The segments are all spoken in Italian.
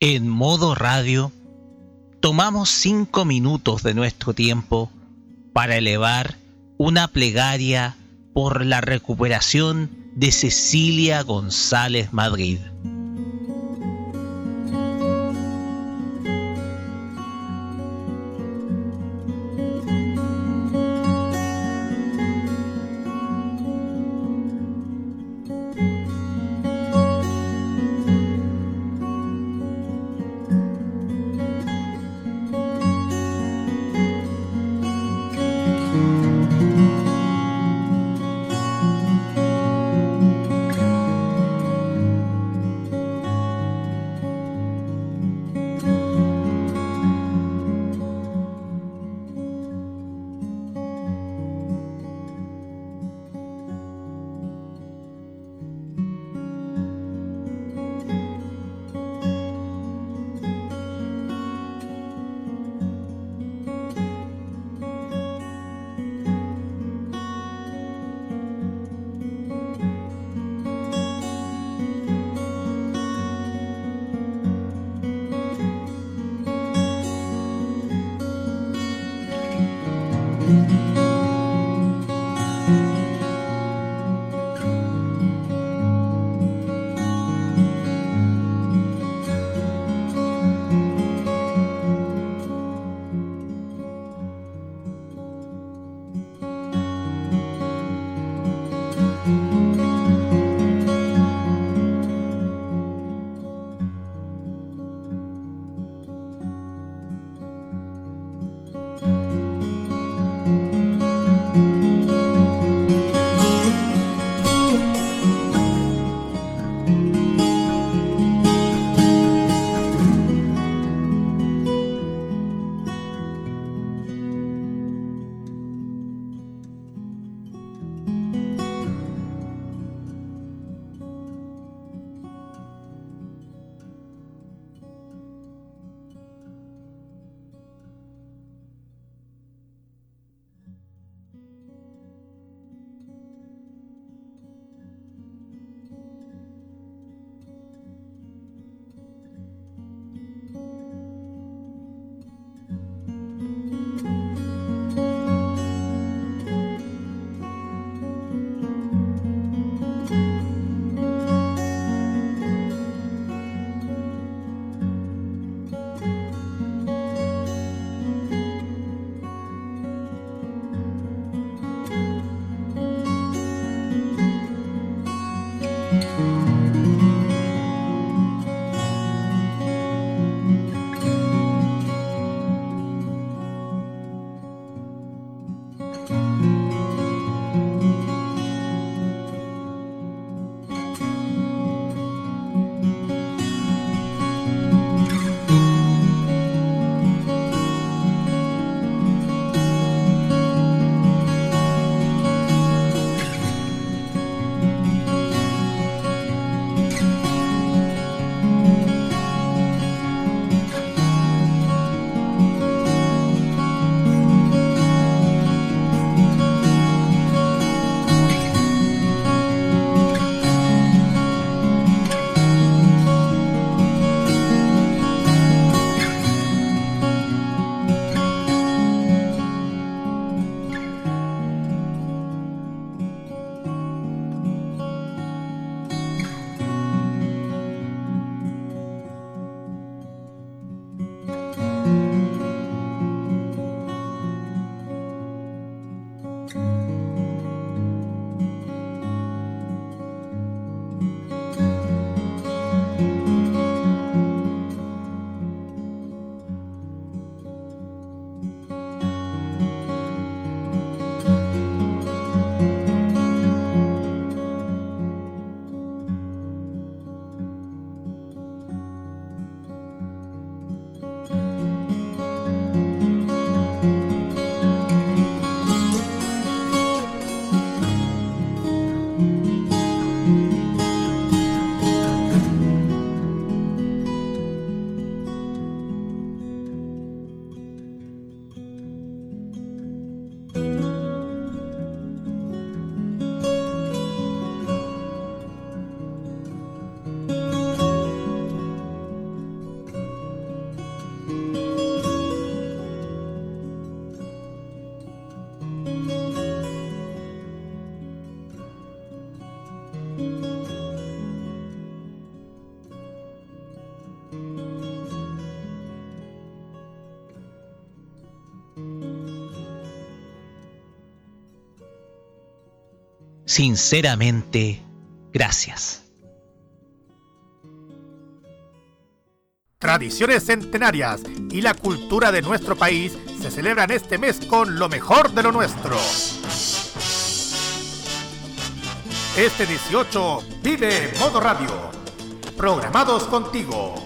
En modo radio, tomamos cinco minutos de nuestro tiempo para elevar una plegaria por la recuperación de Cecilia González Madrid. Sinceramente, gracias. Tradiciones centenarias y la cultura de nuestro país se celebran este mes con lo mejor de lo nuestro. Este 18 vive Modo Radio. Programados contigo.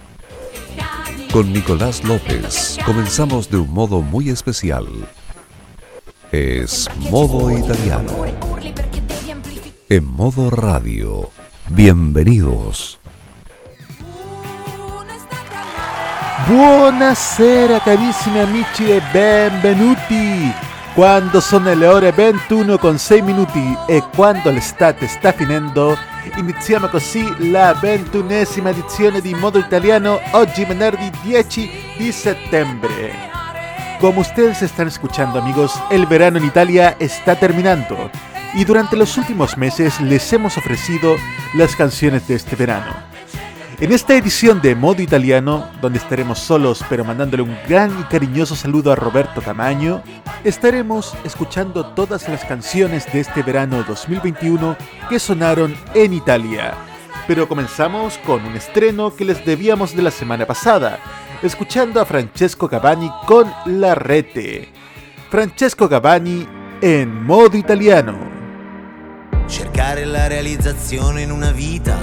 Con Nicolás López comenzamos de un modo muy especial. Es Modo Italiano. En modo radio. Bienvenidos. Buonasera carissimi amici e benvenuti! Quando sono le ore 21 con 6 minuti e quando l'estate sta finendo, iniziamo così la ventunesima edizione di Modo Italiano oggi venerdì 10 di settembre. Como ustedes están escuchando amigos, el verano en Italia está terminando y durante los últimos meses les hemos ofrecido las canciones de este verano. En esta edición de Modo Italiano, donde estaremos solos pero mandándole un gran y cariñoso saludo a Roberto Camaño, estaremos escuchando todas las canciones de este verano 2021 que sonaron en Italia. Pero comenzamos con un estreno que les debíamos de la semana pasada, escuchando a Francesco Gavani con La Rete. Francesco Gavani en modo italiano. Cercare la realizzazione in una vita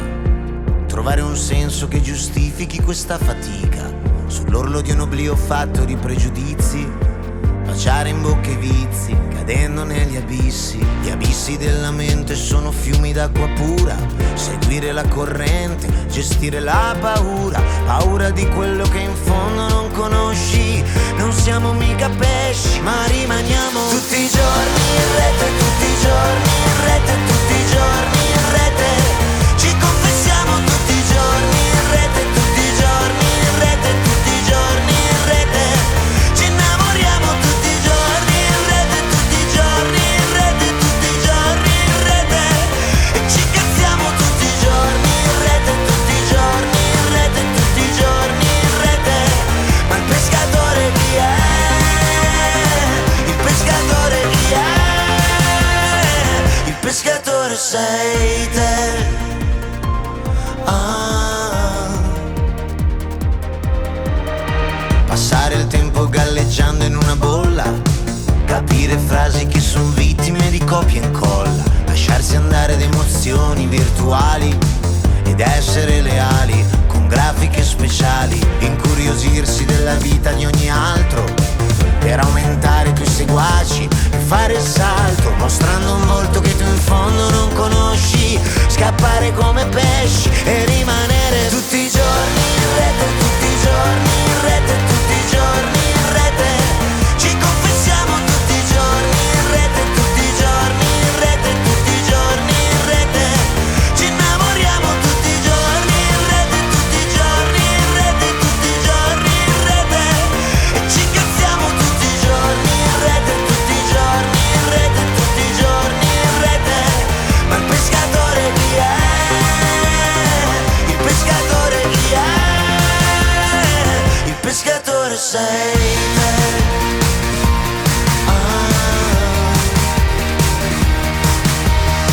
trovare un senso che giustifichi questa fatica. Sull'orlo di un oblio fatto di pregiudizi, baciare in bocca i vizi, cadendo negli abissi. Gli abissi della mente sono fiumi d'acqua pura, seguire la corrente, gestire la paura, paura di quello che in fondo non conosci. Non siamo mica pesci, ma rimaniamo tutti i giorni in rete, tutti i giorni in rete, tutti i giorni let the galleggiando in una bolla, capire frasi che sono vittime di copia e incolla, lasciarsi andare ad emozioni virtuali ed essere leali con grafiche speciali, incuriosirsi della vita di ogni altro per aumentare i tuoi seguaci e fare il salto, mostrando un volto che tu in fondo non conosci, scappare come pesci e rimanere tutti i giorni in rete, tutti i giorni in rete, tutti i giorni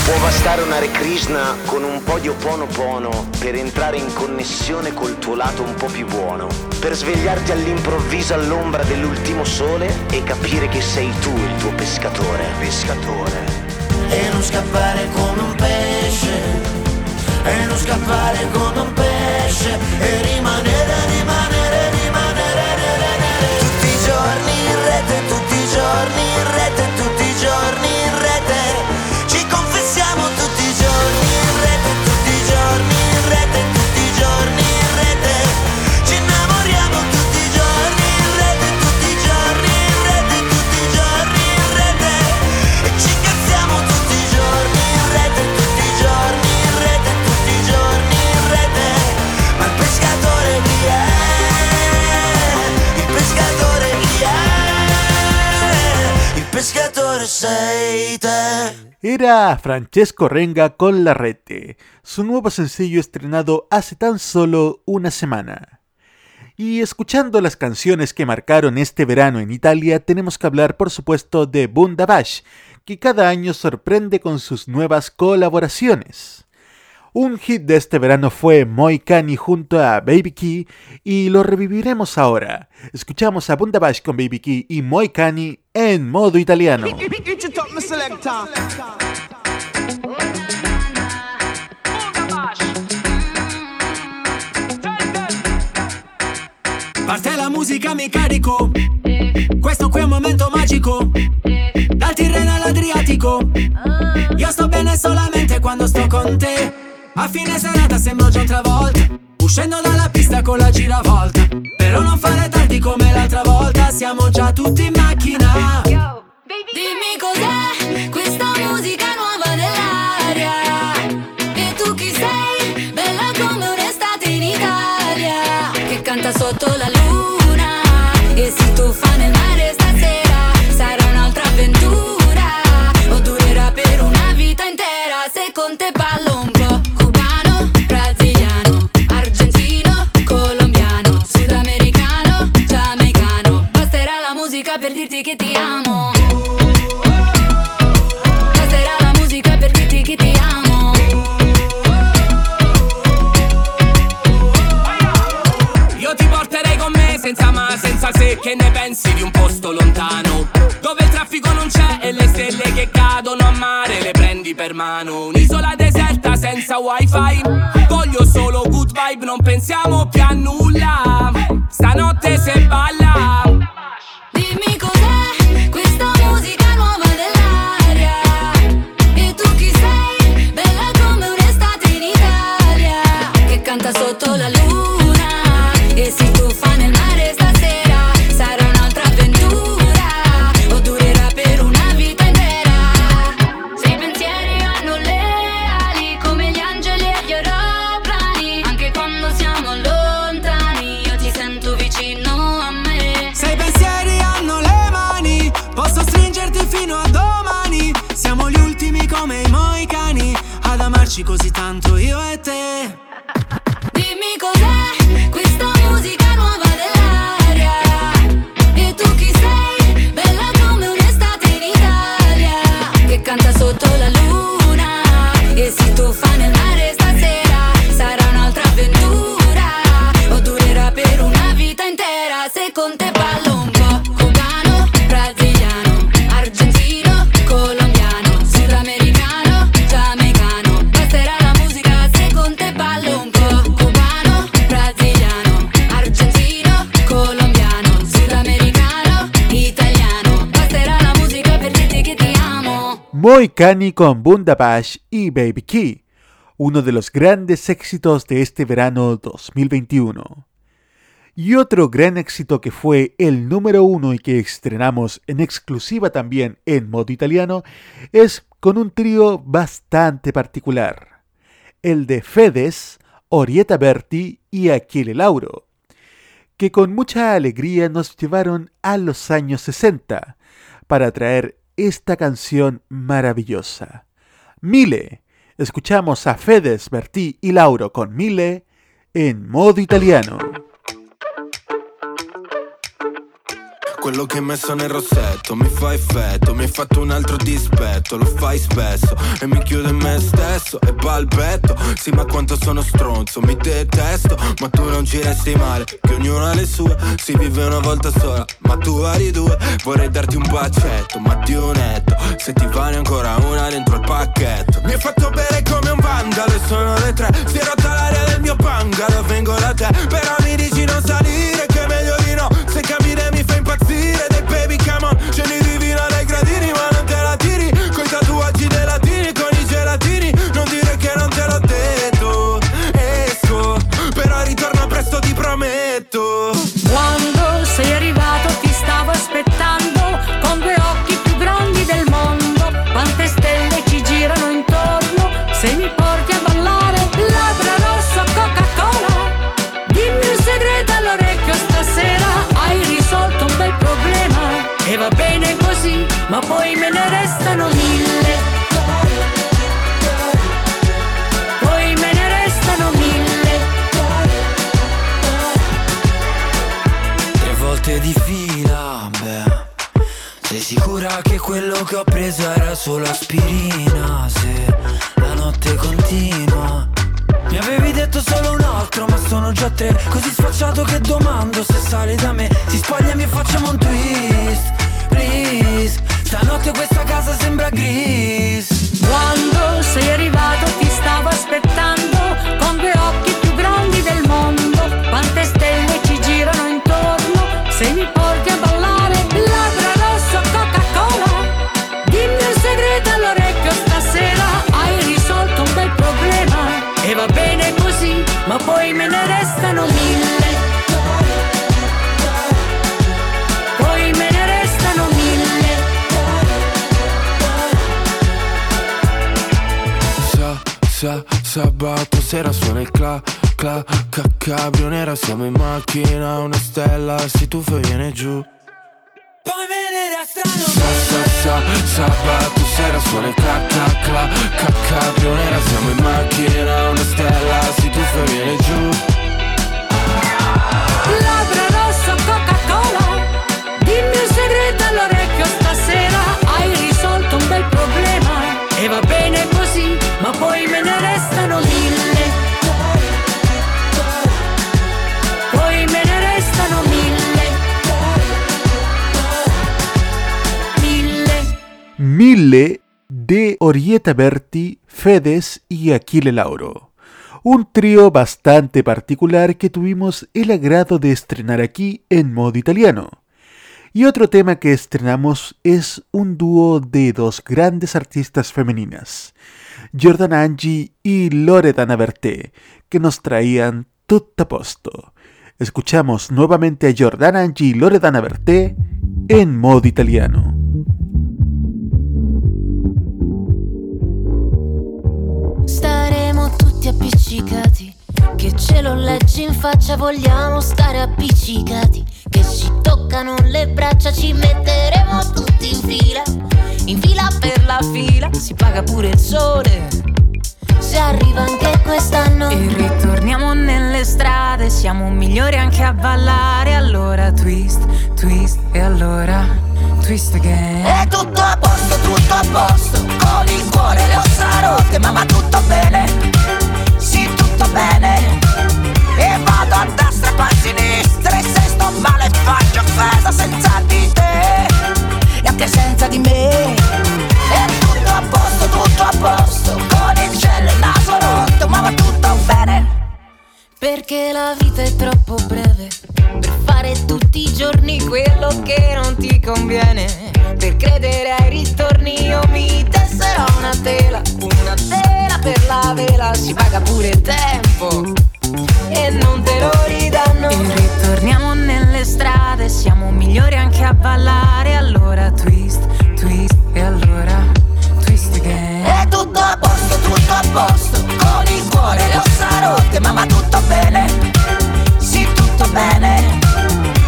Può bastare un Hare Krishna con un po' di Oponopono per entrare in connessione col tuo lato un po' più buono, per svegliarti all'improvviso all'ombra dell'ultimo sole e capire che sei tu il tuo pescatore. Pescatore. E non scappare come un pesce, e non scappare come un pesce, e rimanere, rimanere, rimanere, rimanere. Tutti i giorni in rete, tutti i giorni in rete, Era Francesco Renga con La Rete, su nuevo sencillo estrenado hace tan solo una semana. Y escuchando las canciones que marcaron este verano en Italia, tenemos que hablar por supuesto de Bundabash, que cada año sorprende con sus nuevas colaboraciones. Un hit de este verano fue Moikani junto a Baby Key y lo reviviremos ahora. Escuchamos a Bundabash con Baby Key y Moikani en modo italiano. Parte la musica, mi carico. Questo qui è un momento magico. Dal Tirreno all'Adriatico. Io sto bene solamente quando sto con te. A fine serata sembro già un'altra volta. Uscendo dalla pista con la giravolta. Però non fare tardi come l'altra volta. Siamo già tutti in macchina. Dimmi cos'è questa musica nuova nell'aria. E tu chi sei? Bella come un'estate in Italia. Che canta sotto la luna. E si tuffa nel mare stasera. Sarà un'altra avventura. O durerà per una vita intera. Se con te Ne pensi di un posto lontano? Dove il traffico non c'è e le stelle che cadono a mare Le prendi per mano. Un'isola deserta senza wifi. Voglio solo good vibe, non pensiamo più a nulla. Stanotte se balla amo. Moikani con Bundabash y Baby Key, uno de los grandes éxitos de este verano 2021. Y otro gran éxito que fue el número uno y que estrenamos en exclusiva también en modo italiano es con un trío bastante particular, el de Fedes, Orieta Berti y Achille Lauro, que con mucha alegría nos llevaron a los años 60 para traer esta canción maravillosa. Mile. Escuchamos a Fedes, Berti y Lauro con Mile en modo italiano. Quello che hai messo nel rossetto. Mi fa effetto Mi hai fatto un altro dispetto, lo fai spesso E mi chiudo in me stesso. E balbetto Sì ma quanto sono stronzo, mi detesto. Ma tu non ci resti male, che ognuno ha le sue. Si vive una volta sola, ma tu vari due. Vorrei darti un bacetto, ma di netto Se ti vale ancora una dentro il pacchetto. Mi hai fatto bere come un vandalo e sono le tre. Si è rotta l'aria del mio bungalow, vengo da te. Però mi dici non salire, preso era solo aspirina Se la notte continua. Mi avevi detto solo un altro ma sono già tre. Così sfacciato che domando se sale da me. Si spogliami e facciamo un twist Please. Stanotte questa casa sembra gris. Quando sei arrivato ti stavo aspettando Con due occhi sabato sera suona il cla, cla, ca, cabrio nera Siamo in macchina, una stella si tuffa e viene giù. Poi me ne restano Sa, sa, sa, sabato sera suona il cla, cla, cla, ca, cabrio nera Siamo in macchina, una stella si tuffa e viene giù. Labbra rosso Coca-Cola Mille de Orieta Berti, Fedes y Aquile Lauro. Un trío bastante particular que tuvimos el agrado de estrenar aquí en modo italiano. Y otro tema que estrenamos es un dúo de dos grandes artistas femeninas, Giordana Angi y Loredana Berté, que nos traían tutto a posto. Escuchamos nuevamente a Giordana Angi y Loredana Berté en modo italiano. Staremo tutti appiccicati. Che ce lo leggi in faccia, vogliamo stare appiccicati. Che ci toccano le braccia, ci metteremo tutti in fila. In fila per la fila, si paga pure il sole. Se arriva anche quest'anno. E ritorniamo nelle strade, siamo migliori anche a ballare. Allora twist, twist e allora twist again. È tutto a posto, tutto a posto Con il cuore le ossa rotte Ma va tutto bene Sì, tutto bene destra e poi a sinistra E se sto male faccio festa senza di te E anche senza di me. È tutto a posto, tutto a posto Con il cielo e il naso rotto Ma va tutto bene. Perché la vita è troppo breve per fare tutti i giorni quello che non ti conviene. Per credere ai ritorni io mi tesserò una tela, una tela per la vela, si paga pure tempo e non te lo ridanno. E ritorniamo nelle strade, siamo migliori anche a ballare. Allora twist, twist e allora twist again. È tutto a posto, tutto a posto Con il cuore le ossa rotte Ma va tutto bene Sì, tutto bene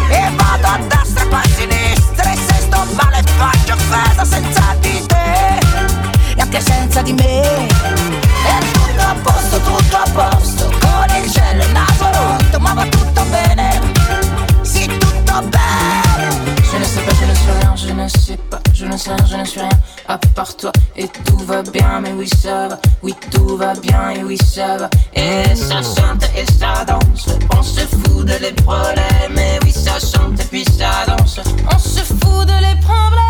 E vado a destra e poi a sinistra E se sto male faccio festa senza di te E anche senza di me È tutto a posto, tutto a posto Ma va tutto bene Sì, tutto bene Je ne sais pas, je ne suis rien, je ne sais pas, je ne sais rien, je ne suis rien. À part toi et tout va bien, mais oui ça va, oui tout va bien et oui ça va. Et ça chante et ça danse, on se fout de les problèmes, et oui ça chante et puis ça danse, on se fout de les problèmes.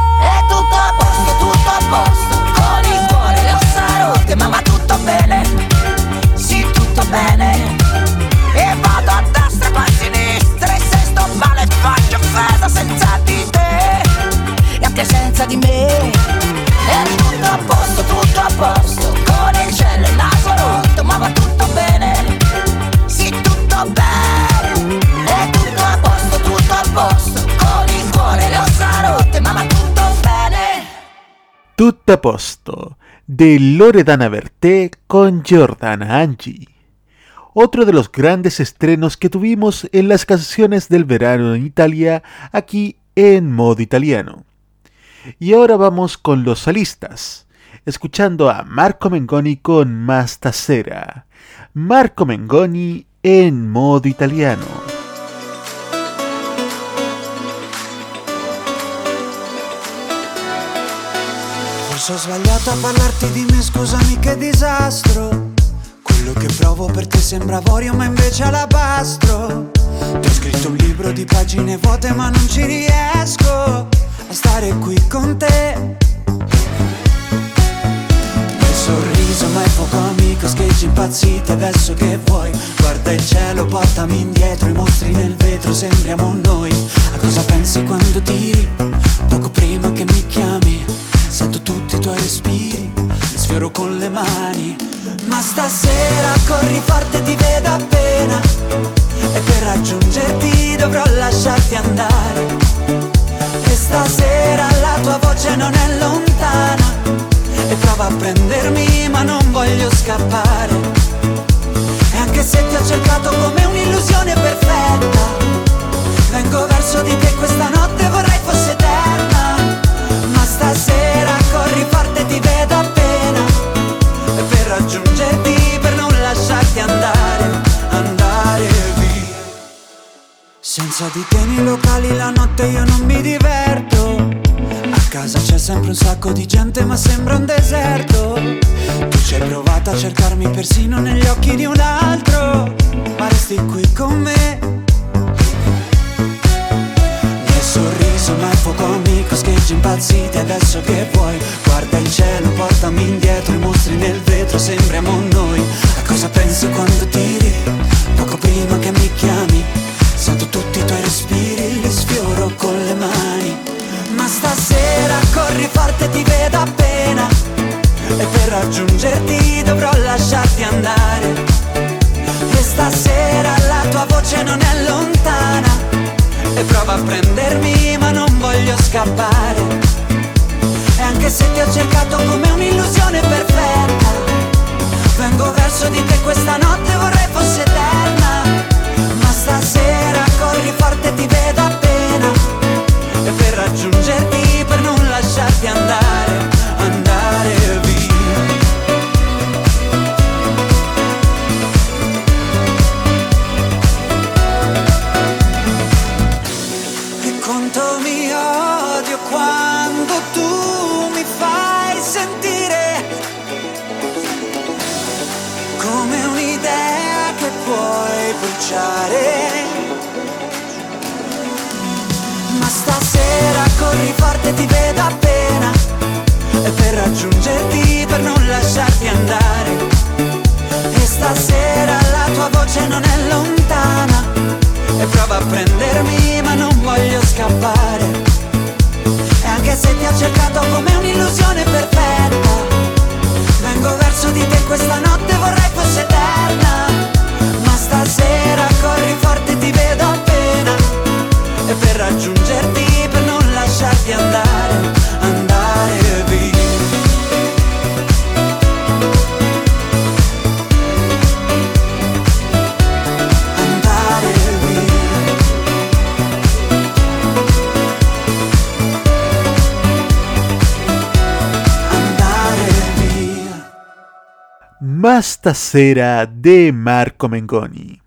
Tutto a posto, tutto a posto Con il cuore le ossa rotte Ma va tutto bene Sì, tutto bene senza di te E anche senza di me. È tutto a posto, tutto a posto Con il cielo e il naso rotto Ma va tutto bene. Sì, tutto bene. È tutto a posto, tutto a posto Con il cuore le ossa rotte Ma va tutto bene. Tutto a posto, de Loredana Berté con Giordana Angi. Otro de los grandes estrenos que tuvimos en las canciones del verano en Italia, aquí en modo italiano. Y ahora vamos con los solistas, escuchando a Marco Mengoni con Mastasera. Marco Mengoni en modo italiano. A scusami. Quello che provo per te sembra avorio, ma invece alabastro. Ti ho scritto un libro di pagine vuote, ma non ci riesco a stare qui con te. Il sorriso, ma è poco amico, scheggi impazziti adesso che vuoi. Guarda il cielo, portami indietro, i mostri nel vetro, sembriamo noi. A cosa pensi quando tiri? Poco prima che mi chiami, sento tutti i tuoi respiri, sfioro con le mani. Ma stasera corri forte, ti vedo appena. E per raggiungerti dovrò lasciarti andare. E stasera la tua voce non è lontana. E prova a prendermi, ma non voglio scappare. E anche se ti ho cercato come un'illusione perfetta, vengo verso di te questa notte vorrei fosse eterna. Ma stasera corri forte, ti vedo appena. Senza di te nei locali la notte io non mi diverto. A casa c'è sempre un sacco di gente ma sembra un deserto. Tu ci hai provato a cercarmi persino negli occhi di un altro, ma resti qui con me. Nel sorriso ma è fuoco amico, scheggi impazziti adesso che vuoi. Guarda il cielo, portami indietro, i mostri nel vetro, sembriamo noi. De Marco Mengoni.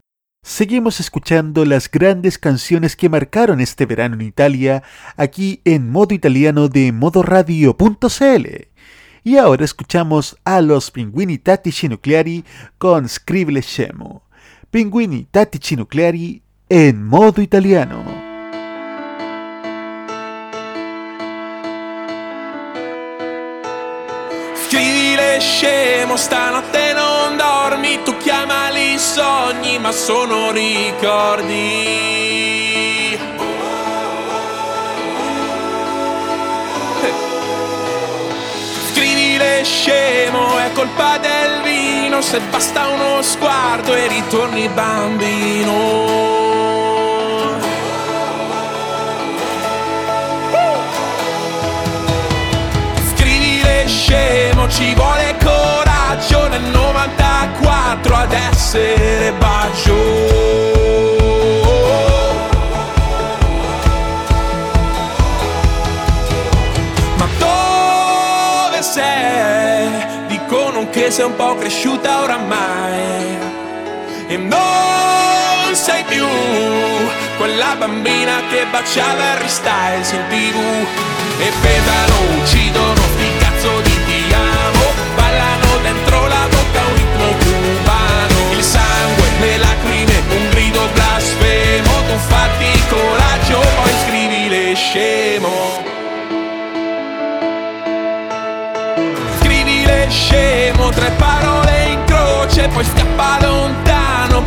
Seguimos escuchando las grandes canciones que marcaron este verano en Italia, aquí en modo italiano de modoradio.cl. Y ahora escuchamos a los Pinguini Tattici Nucleari con Scribble Scemo. Pinguini Tattici Nucleari en modo italiano. Scrivile scemo, stanotte sogni, ma sono ricordi. Scrivile scemo, è colpa del vino, se basta uno sguardo e ritorni bambino. Scrivile scemo, ci vuole coraggio nel 94 ad essere bacio. Dicono che sei un po' cresciuta oramai. E non sei più quella bambina che baciava Harry Styles in tv E pedalo, uccidono ballano dentro la bocca un ritmo cubano. Il sangue, le lacrime, un grido blasfemo, tu fatti coraggio, poi scrivi le scemo. Scrivi le scemo, tre parole in croce, poi scappa lontano,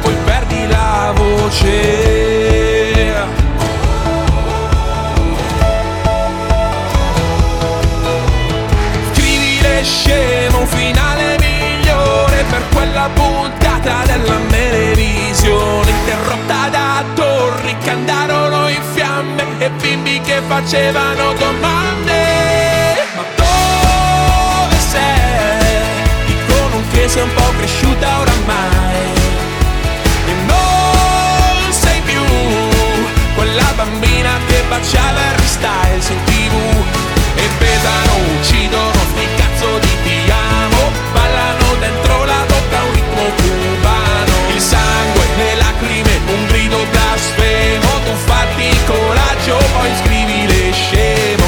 quella puntata della televisione interrotta da torri che andarono in fiamme e bimbi che facevano domande. Ma dove sei? Dicono che sei un po' cresciuta oramai e non sei più quella bambina che baciava Harry Styles in tv e pesano, uccidono, coraggio, poi scrivi le scemo.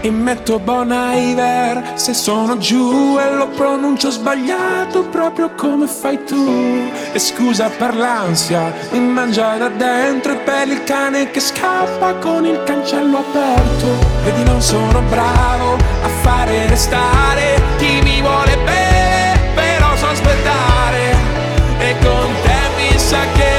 E metto Bon Iver se sono giù e lo pronuncio sbagliato proprio come fai tu. E scusa per l'ansia mi mangia da dentro e per il cane che scappa con il cancello aperto. Vedi non sono bravo a fare restare chi mi vuole bene però so aspettare. E con te mi sa che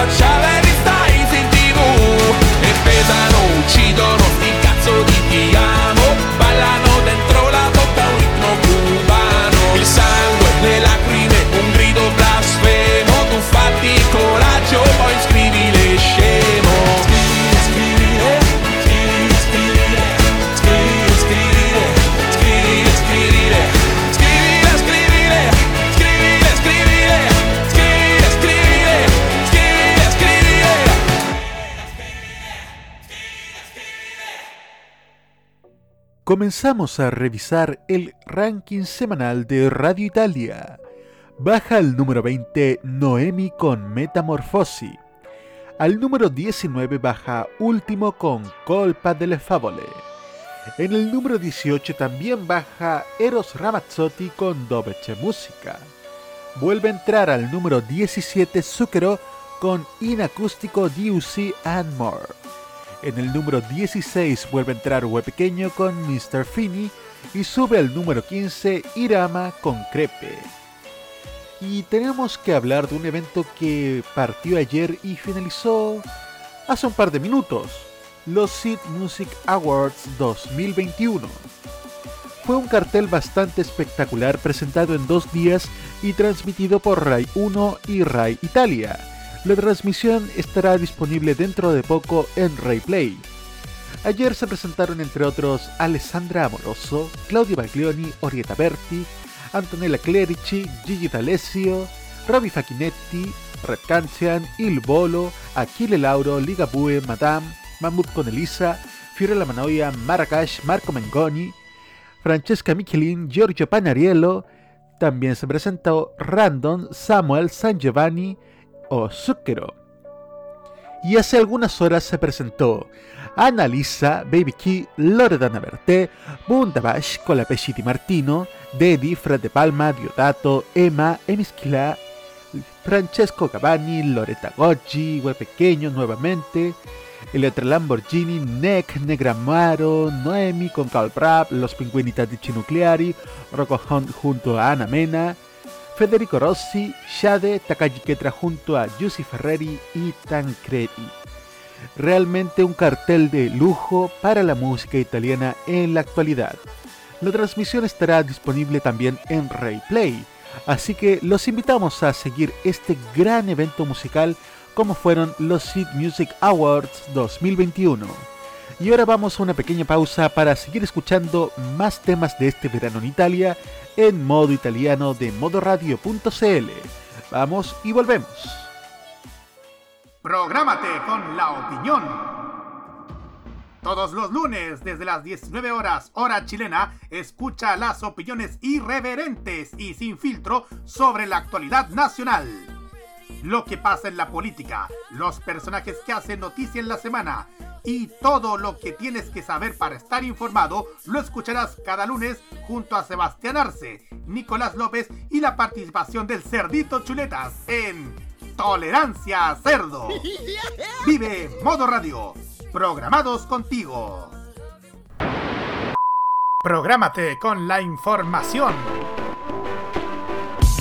baciava Harry Styles in tv E pesano, uccidono, sti cazzo di ti Comenzamos a revisar el ranking semanal de Radio Italia. Baja al número 20 Noemi con Metamorfosi. Al número 19 baja Último con Colpa delle Favole. En el número 18 también baja Eros Ramazzotti con Dovece Música. Vuelve a entrar al número 17 Zucchero con Inacústico DUC and More. En el número 16 vuelve a entrar Hue Pequeño con Mr. Fini y sube al número 15 Irama con Crepe. Y tenemos que hablar de un evento que partió ayer y finalizó hace un par de minutos, los Seed Music Awards 2021. Fue un cartel bastante espectacular presentado en dos días y transmitido por Rai 1 y Rai Italia. La transmisión estará disponible dentro de poco en Rai Play. Ayer se presentaron entre otros Alessandra Amoroso, Claudio Baglioni, Orietta Berti, Antonella Clerici, Gigi D'Alessio, Roby Facchinetti, Red Cancian, Il Bolo, Achille Lauro, Ligabue, Madame, Mahmoud con Elisa, Fiorella Manoia, Marracash, Marco Mengoni, Francesca Michelin, Giorgio Panariello, también se presentó Random, Samuel San Giovanni o Zucchero. Y hace algunas horas se presentó Annalisa, Baby Key, Loredana Berté, Bundabash, Colapesci Di Martino, Dedi, Fred de Palma, Diodato, Emma, Emischila, Francesco Cavani, Loretta Goggi, Hue Pequeño nuevamente, Elettra Lamborghini, Neck, Negramaro, Noemi con Carl Brab, Los Pinguini Tattici Nucleari, Rocco Hunt junto a Ana Mena, Federico Rossi, Shade, Takagi Ketra junto a Giussi Ferreri y Tancredi. Realmente un cartel de lujo para la música italiana en la actualidad. La transmisión estará disponible también en Replay, así que los invitamos a seguir este gran evento musical como fueron los Seed Music Awards 2021. Y ahora vamos a una pequeña pausa para seguir escuchando más temas de este verano en Italia en modo italiano de modoradio.cl. Vamos y volvemos. Prográmate con la opinión. Todos los lunes, desde las 19 horas, hora chilena, escucha las opiniones irreverentes y sin filtro sobre la actualidad nacional. Lo que pasa en la política, los personajes que hacen noticia en la semana y todo lo que tienes que saber para estar informado lo escucharás cada lunes junto a Sebastián Arce, Nicolás López y la participación del Cerdito Chuletas en Tolerancia Cerdo. Vive Modo Radio programados contigo. Prográmate con la información.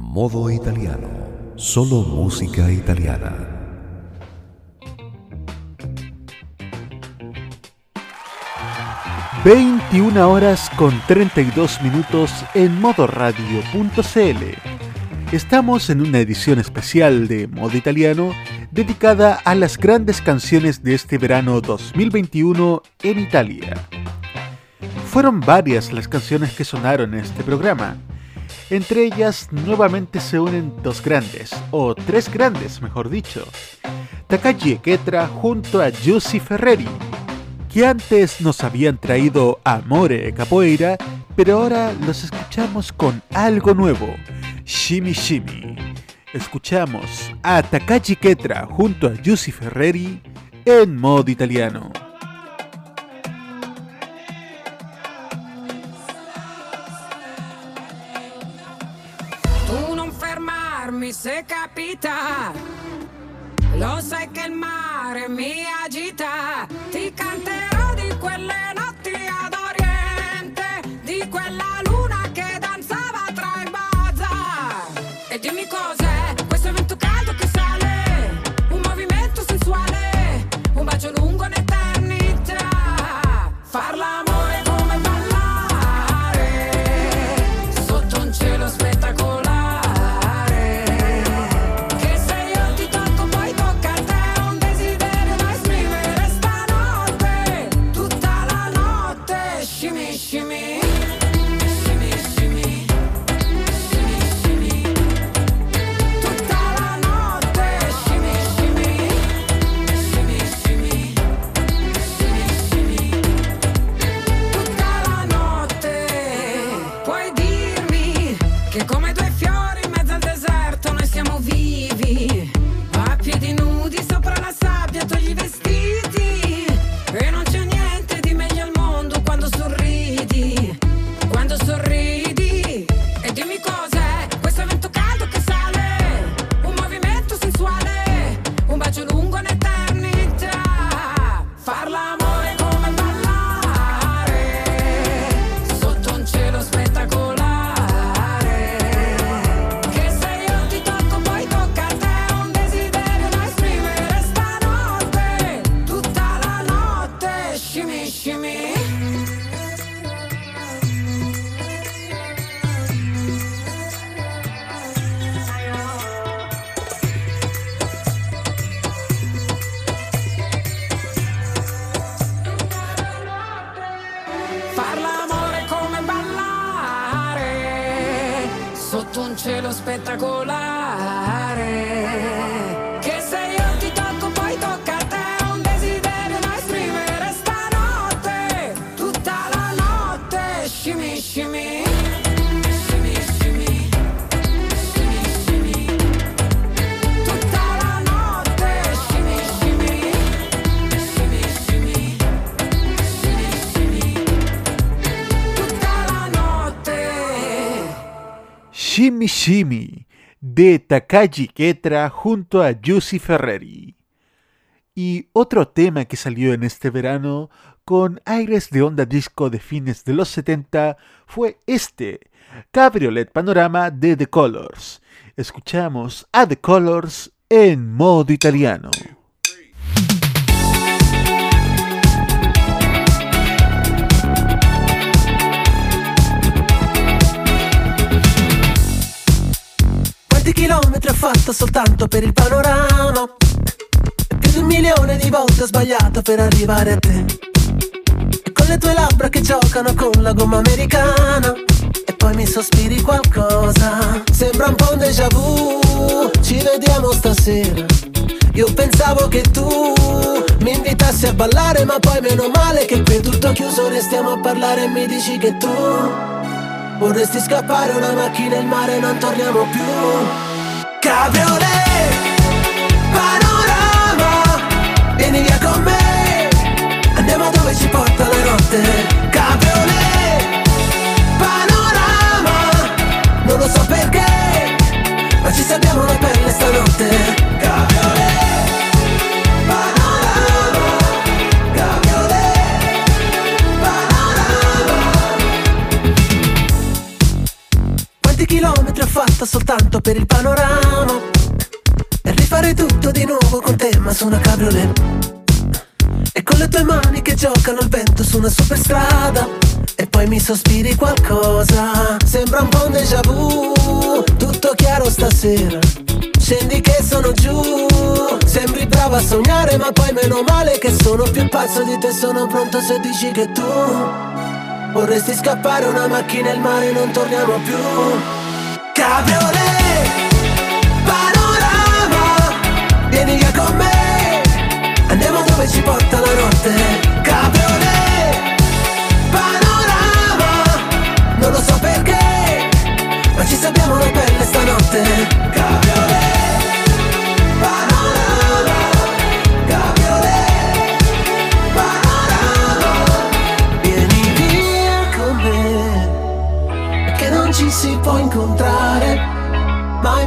Modo italiano, solo música italiana. 21 horas con 32 minutos en modoradio.cl. Estamos en una edición especial de Modo Italiano dedicada a las grandes canciones de este verano 2021 en Italia. Fueron varias las canciones que sonaron en este programa. Entre ellas nuevamente se unen dos grandes, o tres grandes mejor dicho. Takagi Eketra junto a Giussi Ferreri, que antes nos habían traído Amore Capoeira, pero ahora los escuchamos con algo nuevo, Shimi Shimi. Escuchamos a Takachi Ketra junto a Giussi Ferreri en modo italiano. Fermarmi se capita Lo sai che il mare mi agita, ti canterò di quelle notti ad oriente, di quella luna che danzava tra i bazar. E dimmi cos'è shimmy Shimmy Shimmy de Takagi Ketra junto a Giussi Ferreri. Y otro tema que salió en este verano con aires de onda disco de fines de los 70 fue este, Cabriolet Panorama de The Colors. Escuchamos a The Colors en modo italiano. Quanti chilometri ho fatto soltanto per il panorama? Più di un milione di volte ho sbagliato per arrivare a te. E con le tue labbra che giocano con la gomma americana. E poi mi sospiri qualcosa. Sembra un po' un déjà vu. Ci vediamo stasera. Io pensavo che tu mi invitassi a ballare, ma poi meno male che qui tutto chiuso, restiamo a parlare e mi dici che tu Vorresti scappare una macchina in mare non torniamo più. Cabriolet Panorama Vieni via con me. Andiamo dove ci porta la notte. Cabriolet Panorama Non lo so perché Ma ci salviamo la pelle stanotte fatto soltanto per il panorama. E rifare tutto di nuovo con te ma su una cabriolet. E con le tue mani che giocano al vento su una superstrada. E poi mi sospiri qualcosa. Sembra un po' un déjà vu. Tutto chiaro stasera. Scendi che sono giù. Sembri brava a sognare ma poi meno male che sono più pazzo di te. Sono pronto se dici che tu Vorresti scappare una macchina e il mare non torniamo più Cabriolet Panorama Vieni via con me. Andiamo dove ci porta la notte Cabriolet Panorama Non lo so perché Ma ci sappiamo la pelle stanotte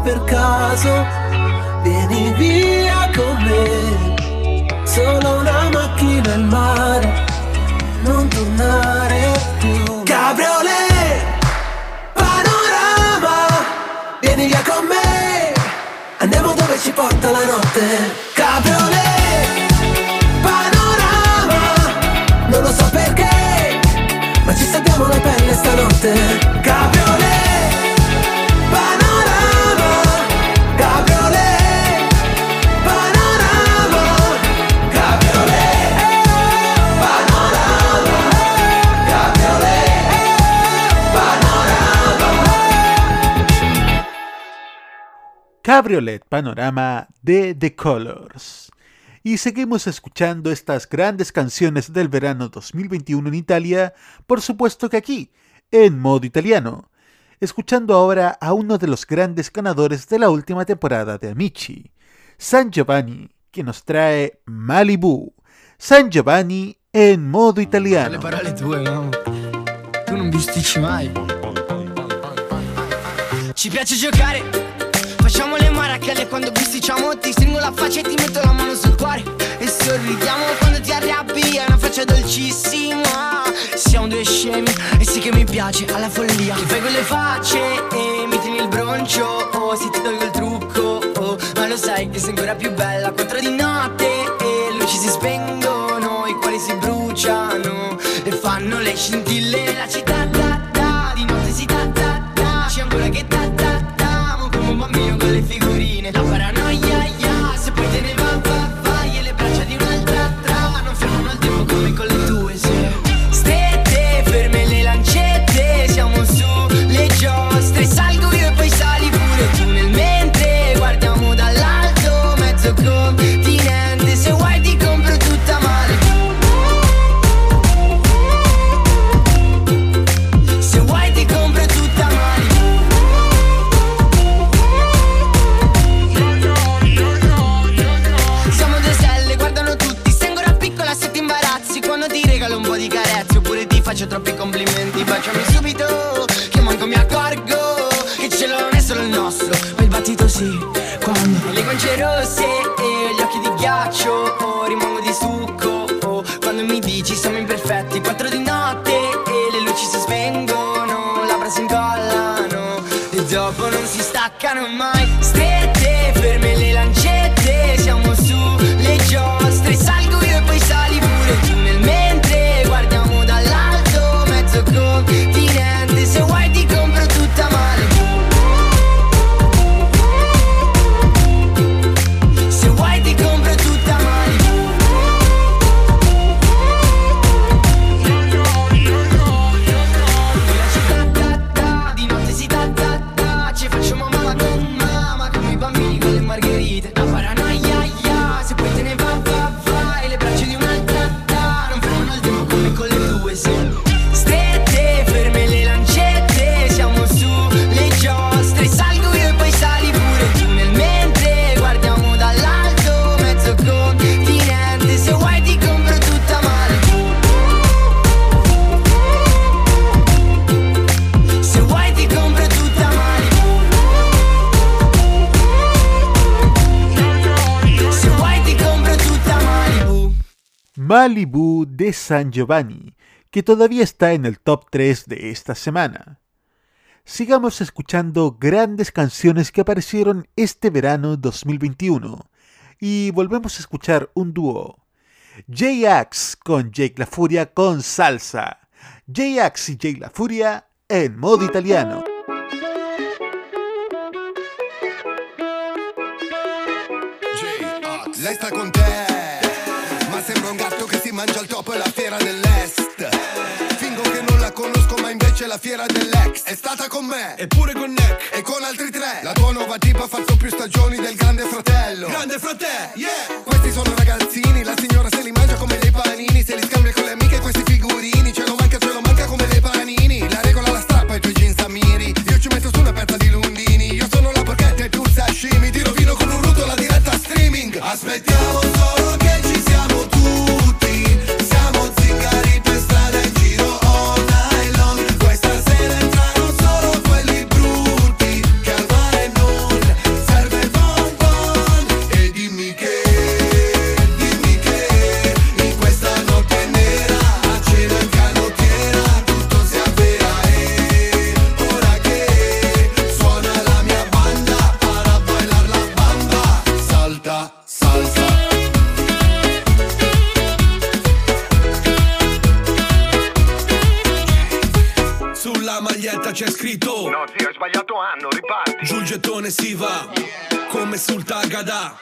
per caso. Vieni via con me, solo una macchina il mare, non tornare più. Cabriolet, panorama, vieni via con me, andiamo dove ci porta la notte. Cabriolet, panorama, non lo so perché, ma ci salviamo la pelle stanotte. Cabriolet Panorama de The Colors. Y seguimos escuchando estas grandes canciones del verano 2021 en Italia, por supuesto que aquí, en modo italiano. Escuchando ahora a uno de los grandes ganadores de la última temporada de Amici, San Giovanni, que nos trae Malibu. San Giovanni en modo italiano. Marachelle quando bisticciamo Ti stringo la faccia e ti metto la mano sul cuore. E sorridiamo quando ti arrabbi, è una faccia dolcissima. Siamo due scemi e sì che mi piace alla follia. Che fai quelle facce e mi tieni il broncio. Oh, se ti tolgo il trucco, oh Ma lo sai che sei ancora più bella. Quattro di notte E luci si spengono, i cuori si bruciano E fanno le scintille. La città dopo non si staccano mai San Giovanni, que todavía está en el top 3 de esta semana. Sigamos escuchando grandes canciones que aparecieron este verano 2021 y volvemos a escuchar un dúo. J-Ax con Jake La Furia con salsa. J-Ax y Jake La Furia en modo italiano. Mangia il topo e la fiera dell'est. Fingo che non la conosco, ma invece la fiera dell'ex è stata con me, eppure con Nick e con altri tre. La tua nuova tipa ha fatto più stagioni del grande fratello. Grande fratello, yeah! Anno, riparti. Giù il gettone si va Come sul Tagada.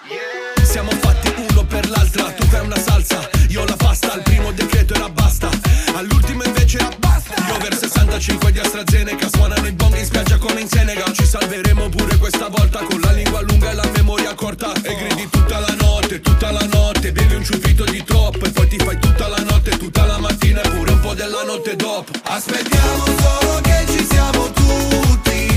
Siamo fatti uno per l'altra Tu fai una salsa, io la pasta Al primo decreto era basta. All'ultimo invece era basta. Gli over 65 di AstraZeneca Suonano i bong in spiaggia come in Senegal. Ci salveremo pure questa volta Con la lingua lunga e la memoria corta. E gridi tutta la notte, tutta la notte Bevi un ciuffito di troppo E poi ti fai tutta la notte, tutta la mattina E pure un po' della notte dopo. Aspettiamo solo che ci siamo tutti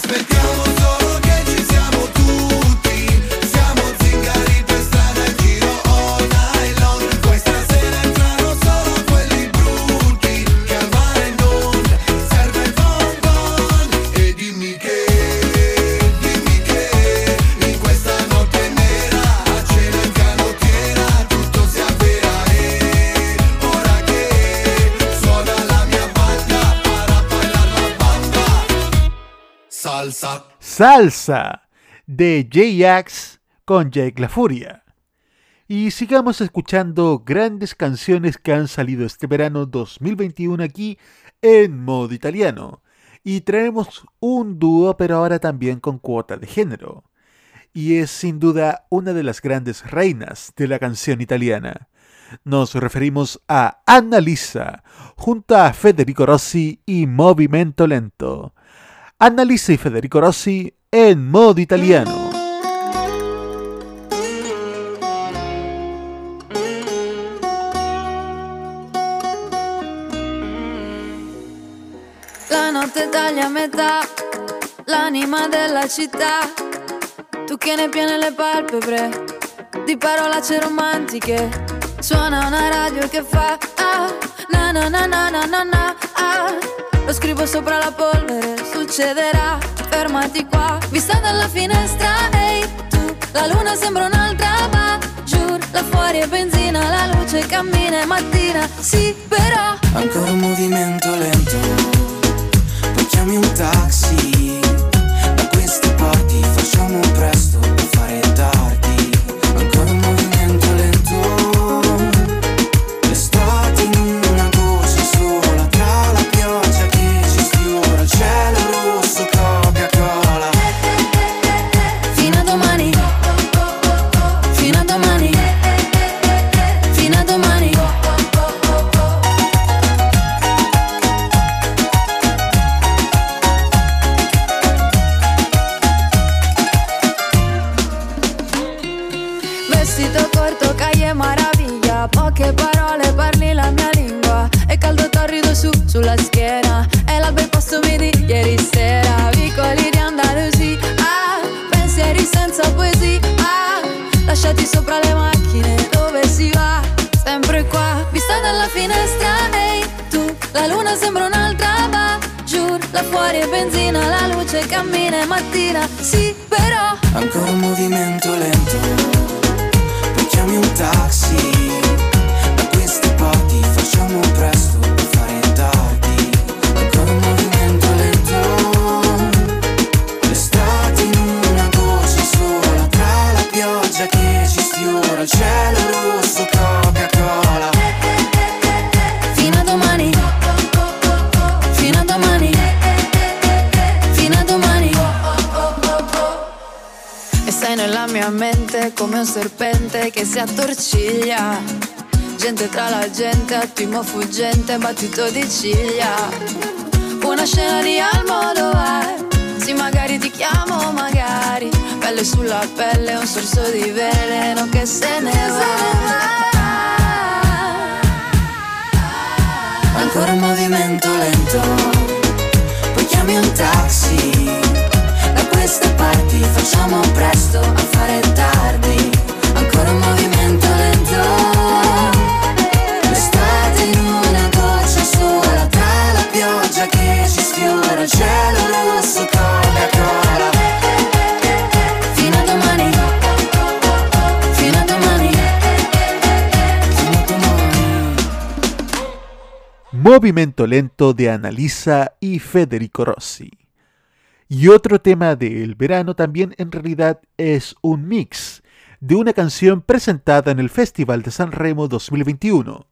has metido Salsa de J-Ax con Jake La Furia. Y sigamos escuchando grandes canciones que han salido este verano 2021 aquí en modo italiano. Y traemos un dúo, pero ahora también con cuota de género. Y es sin duda una de las grandes reinas de la canción italiana. Nos referimos a Annalisa, junto a Federico Rossi y Movimento Lento. Annalisa y Federico Rossi en modo italiano. La notte taglia a metà l'anima della città. Tu che ne piene le palpebre di parolacce romantiche. Suona una radio che fa ah, na na na na na na na ah. Lo scrivo sopra la polvere, succederà, fermati qua. Vista dalla finestra, ehi tu, la luna sembra un'altra, ma giù, là fuori è benzina, la luce cammina, è mattina, sì, però. Ancora un movimento lento Poi chiami un taxi Luce cammina è mattina Sì però Ancora un movimento lento. Poi chiami un taxi come un serpente che si attorciglia. Gente tra la gente, attimo fuggente, battito di ciglia. Una scena di Almodovar Sì, magari ti chiamo, magari. Pelle sulla pelle, un sorso di veleno che se ne va. Ancora un movimento lento. Poi chiami un taxi Movimiento Lento de Analisa y Federico Rossi. Y otro tema del verano también en realidad es un mix de una canción presentada en el Festival de San Remo 2021,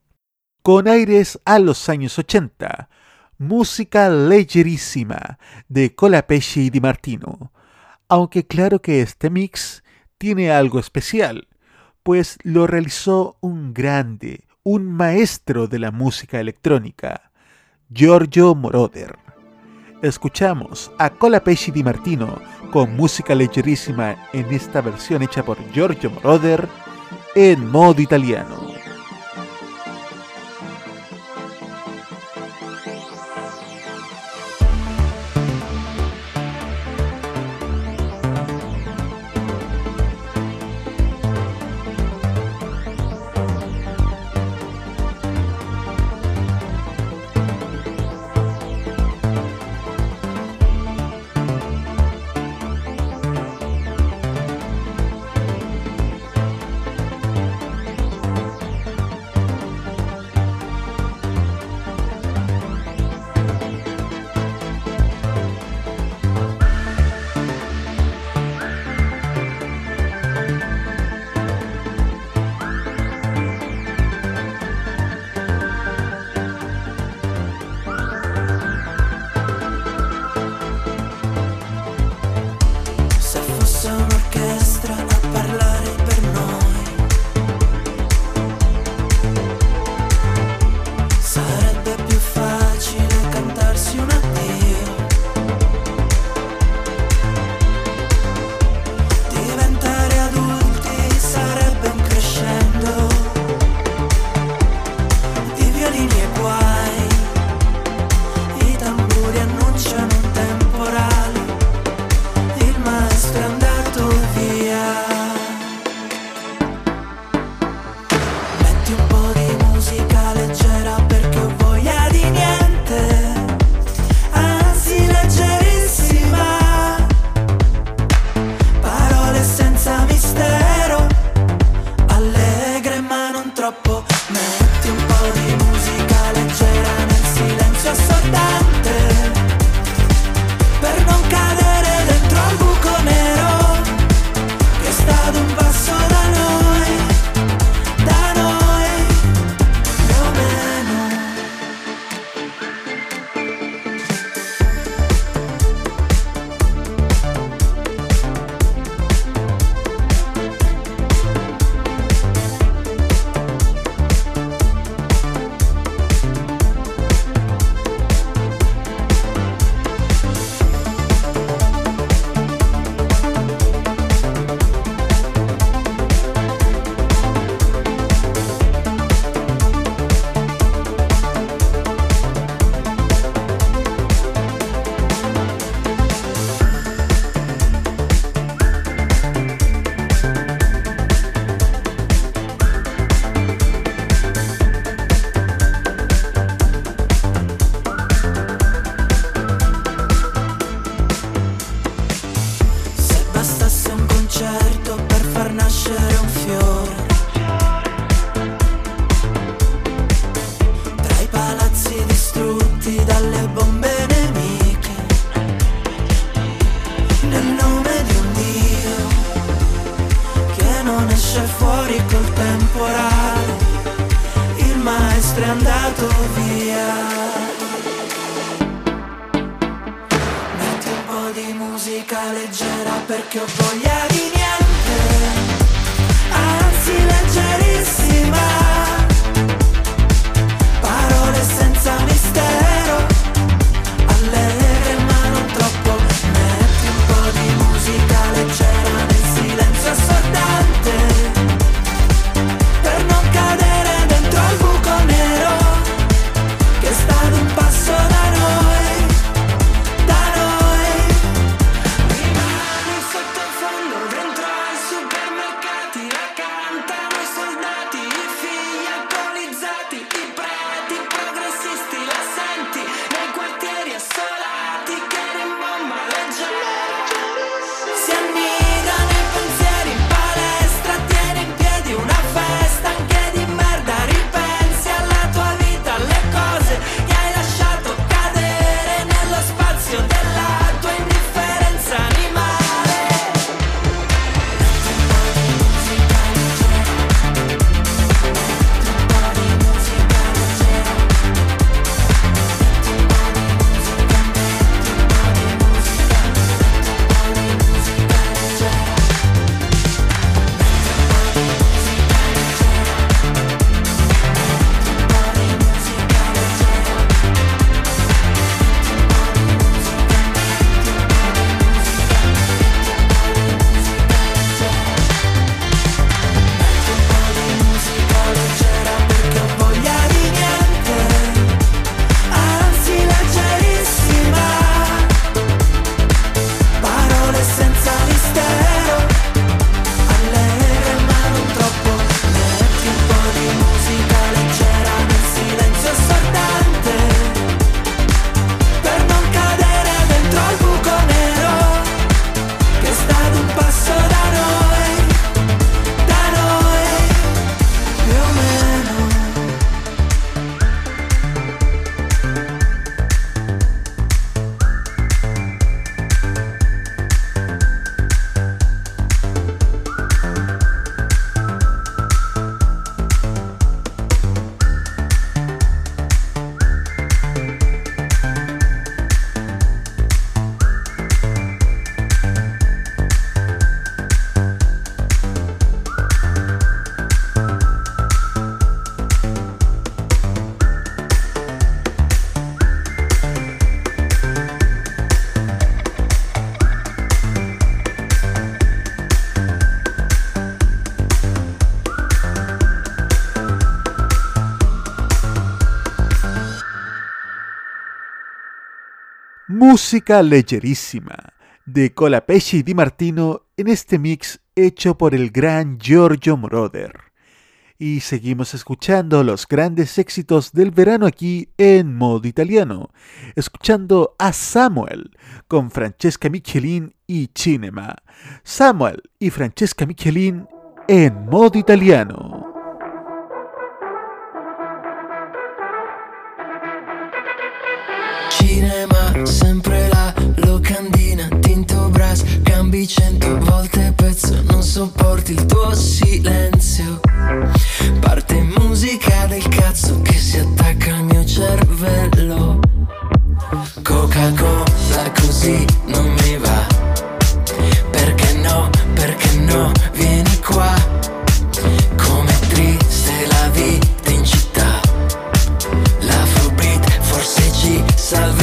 con aires a los años 80, música leggerísima de Colapesci y Di Martino, aunque claro que este mix tiene algo especial, pues lo realizó un grande, un maestro de la música electrónica, Giorgio Moroder. Escuchamos a Colapesci Di Martino con música leggerísima en esta versión hecha por Giorgio Moroder en modo italiano. Música ligerísima de Colapesci Di Martino en este mix hecho por el gran Giorgio Moroder. Y seguimos escuchando los grandes éxitos del verano aquí en modo italiano, escuchando a Samuel con Francesca Michelin y Cinema. Samuel y Francesca Michelin en modo italiano. Cinema, sopporti il tuo silenzio. Parte musica del cazzo che si attacca al mio cervello. Coca-Cola così non mi va. Perché no, perché no, vieni qua. Com'è triste la vita in città. L'afrobeat forse ci salverà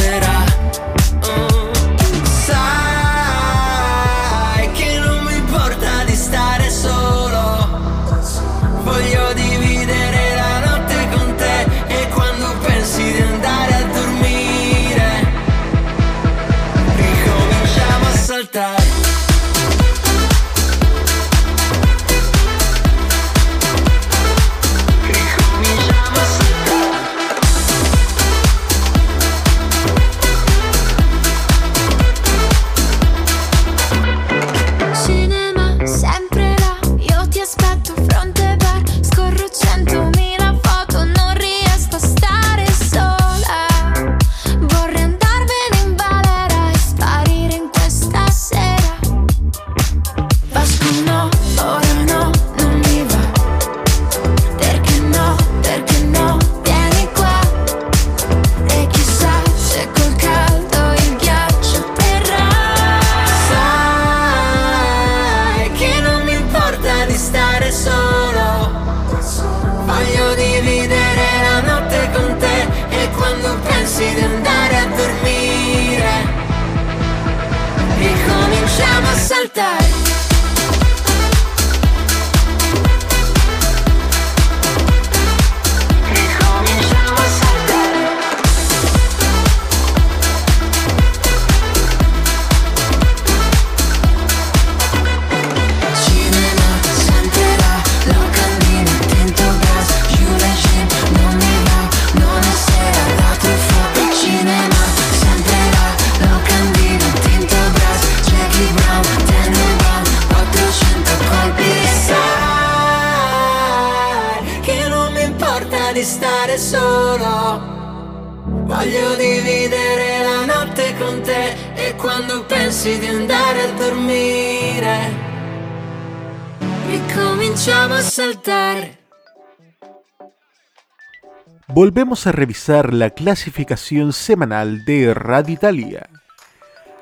Volvemos a revisar la clasificación semanal de Radio Italia.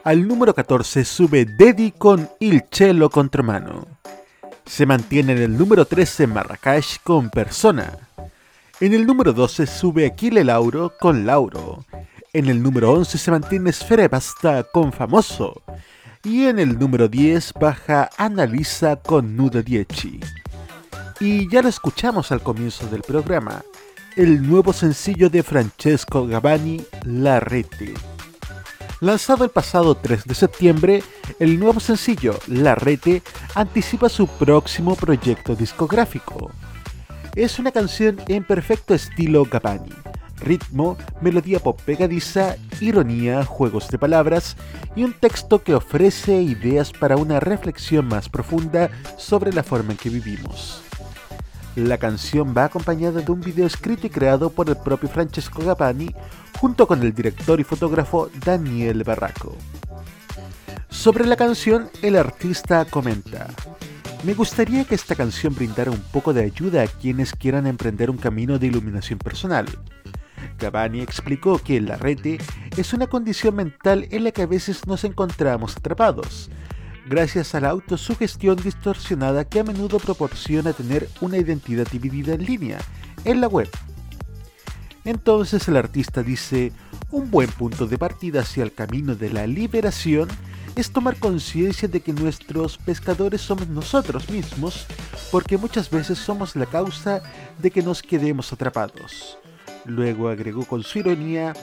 Al número 14 sube Dedi con Il Cielo Contramano. Se mantiene en el número 13 Marrakech con Persona. En el número 12 sube Aquile Lauro con Lauro. En el número 11 se mantiene Sfere Basta con Famoso. Y en el número 10 baja Annalisa con Nudo Dieci. Y ya lo escuchamos al comienzo del programa, el nuevo sencillo de Francesco Gavani, La Rete. Lanzado el pasado 3 de septiembre, el nuevo sencillo, La Rete, anticipa su próximo proyecto discográfico. Es una canción en perfecto estilo Gavani. Ritmo, melodía pop pegadiza, ironía, juegos de palabras y un texto que ofrece ideas para una reflexión más profunda sobre la forma en que vivimos. La canción va acompañada de un video escrito y creado por el propio Francesco Gavani junto con el director y fotógrafo Daniel Barraco. Sobre la canción, el artista comenta, me gustaría que esta canción brindara un poco de ayuda a quienes quieran emprender un camino de iluminación personal. Gavani explicó que la rete es una condición mental en la que a veces nos encontramos atrapados, gracias a la autosugestión distorsionada que a menudo proporciona tener una identidad dividida en línea, en la web. Entonces el artista dice, un buen punto de partida hacia el camino de la liberación es tomar conciencia de que nuestros pescadores somos nosotros mismos, porque muchas veces somos la causa de que nos quedemos atrapados. Luego agregó con su ironía,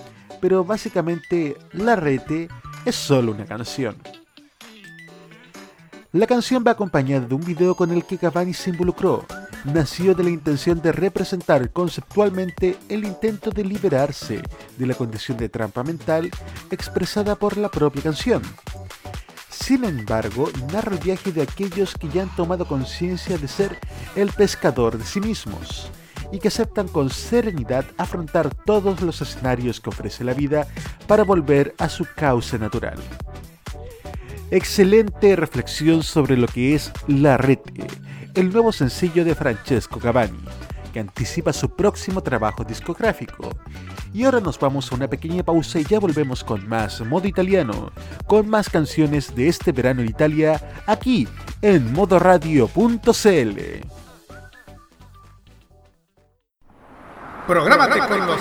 pero básicamente La Rete es solo una canción. La canción va acompañada de un video con el que Cavani se involucró. Nació de la intención de representar conceptualmente el intento de liberarse de la condición de trampa mental expresada por la propia canción. Sin embargo, narra el viaje de aquellos que ya han tomado conciencia de ser el pescador de sí mismos y que aceptan con serenidad afrontar todos los escenarios que ofrece la vida para volver a su cauce natural. Excelente reflexión sobre lo que es La Rete, el nuevo sencillo de Francesco Gavani, que anticipa su próximo trabajo discográfico. Y ahora nos vamos a una pequeña pausa y ya volvemos con más modo italiano, con más canciones de este verano en Italia, aquí en modoradio.cl. Prográmate con los.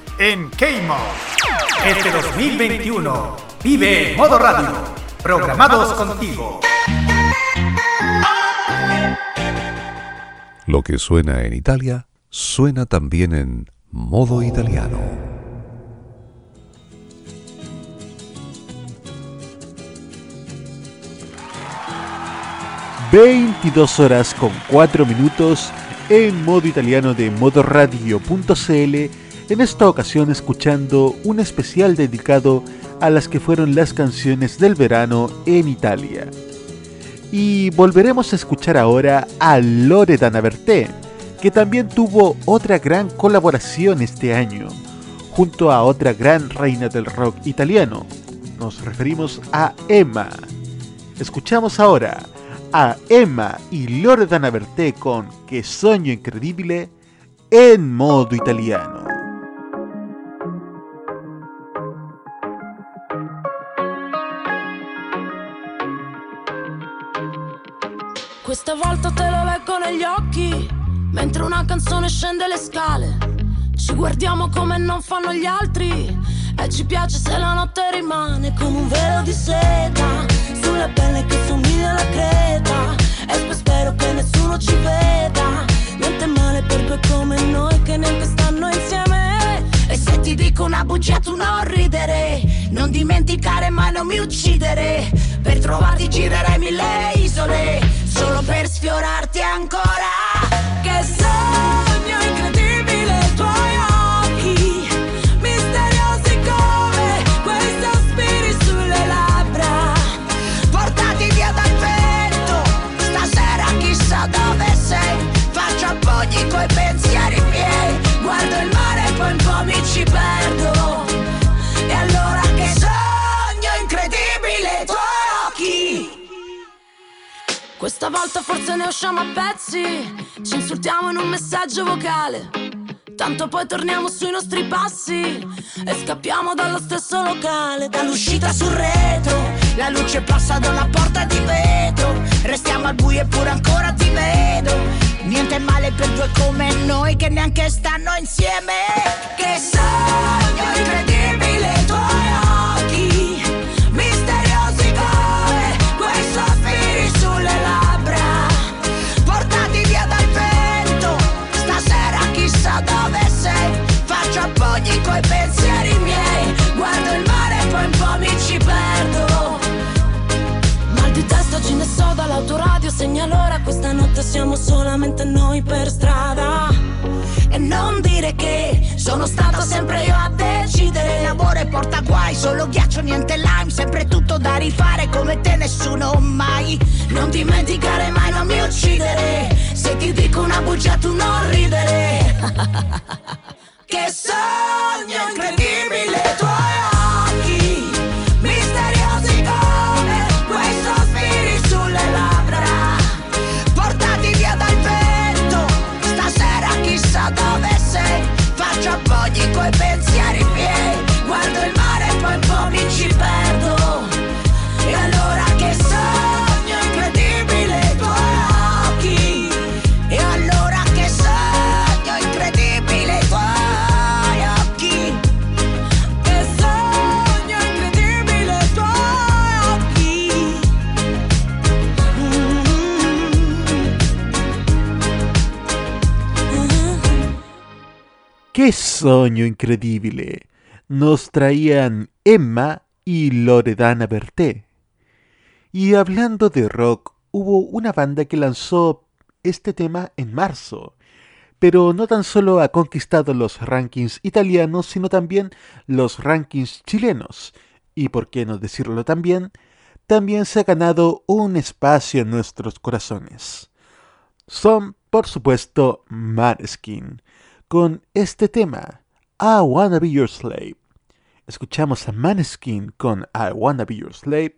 en Keimo. Este 2021 vive Modo Radio. Programados contigo. Lo que suena en Italia suena también en modo italiano. ...22 horas con 4 minutos... ...en modo italiano de modoradio.cl... ...en esta ocasión escuchando un especial dedicado... ...a las que fueron las canciones del verano en Italia... Y volveremos a escuchar ahora a Loredana Berté, que también tuvo otra gran colaboración este año, junto a otra gran reina del rock italiano. Nos referimos a Emma. Escuchamos ahora a Emma y Loredana Berté con Che sogno incredibile en modo italiano. Questa volta te lo leggo negli occhi, mentre una canzone scende le scale. Ci guardiamo come non fanno gli altri e ci piace se la notte rimane come un velo di seta sulla pelle che somiglia alla creta. E spero che nessuno ci veda. Niente male per due come noi che neanche stanno insieme. E se ti dico una bugia tu non ridere Non dimenticare mai non mi uccidere Per trovarti girerei mille isole Solo per sfiorarti ancora. Che sogno questa volta forse ne usciamo a pezzi, ci insultiamo in un messaggio vocale. Tanto poi torniamo sui nostri passi e scappiamo dallo stesso locale. Dall'uscita sul retro, la luce passa da una porta di vetro. Restiamo al buio eppure ancora ti vedo. Niente male per due come noi che neanche stanno insieme. Che sogno incredibile Segna l'ora, questa notte siamo solamente noi per strada. E non dire che sono stata sempre io a decidere. L'amore porta guai, solo ghiaccio, niente lime Sempre tutto da rifare come te nessuno mai. Non dimenticare mai, non mi uccidere. Se ti dico una bugia tu non ridere. Che sogno incredibile ¡Qué sueño increíble! Nos traían Emma y Loredana Berté. Y hablando de rock, hubo una banda que lanzó este tema en marzo. Pero no tan solo ha conquistado los rankings italianos, sino también los rankings chilenos. Y por qué no decirlo también, también se ha ganado un espacio en nuestros corazones. Son, por supuesto, Maneskin, con este tema, I Wanna Be Your Slave. Escuchamos a Maneskin con I Wanna Be Your Slave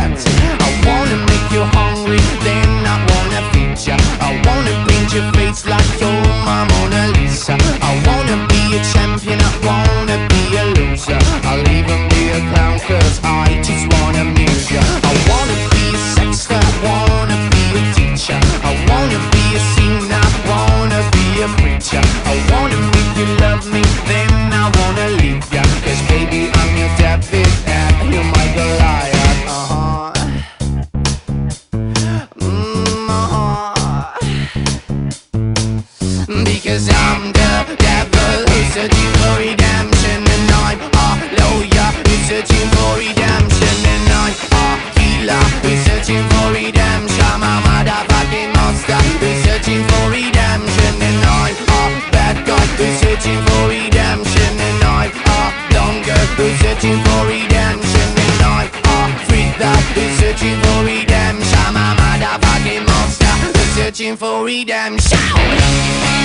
I wanna make you hungry, then I wanna feed ya. I wanna paint your face like you're my Mona Lisa. I wanna be a champion, I wanna be a loser. I'll even be a clown cause I just wanna amuse ya. I wanna be a sexter, I wanna be a teacher. I wanna be a singer, I wanna be a preacher. I wanna make you love me, then I wanna leave ya. Cause baby, I'm your David and you're my Goliath. Cause I'm the devil. Who's searching for redemption And I'm a lawyer. Who's searching for redemption And I'm a healer. Who's searching for redemption. I'm a motherfucking monster. Who's searching for redemption And I'm a bad guy. Who's searching for redemption And I'm a longer. Who's searching for redemption And I'm a freak that who's searching for redemption. I'm a motherfucking monster. Who's searching for redemption.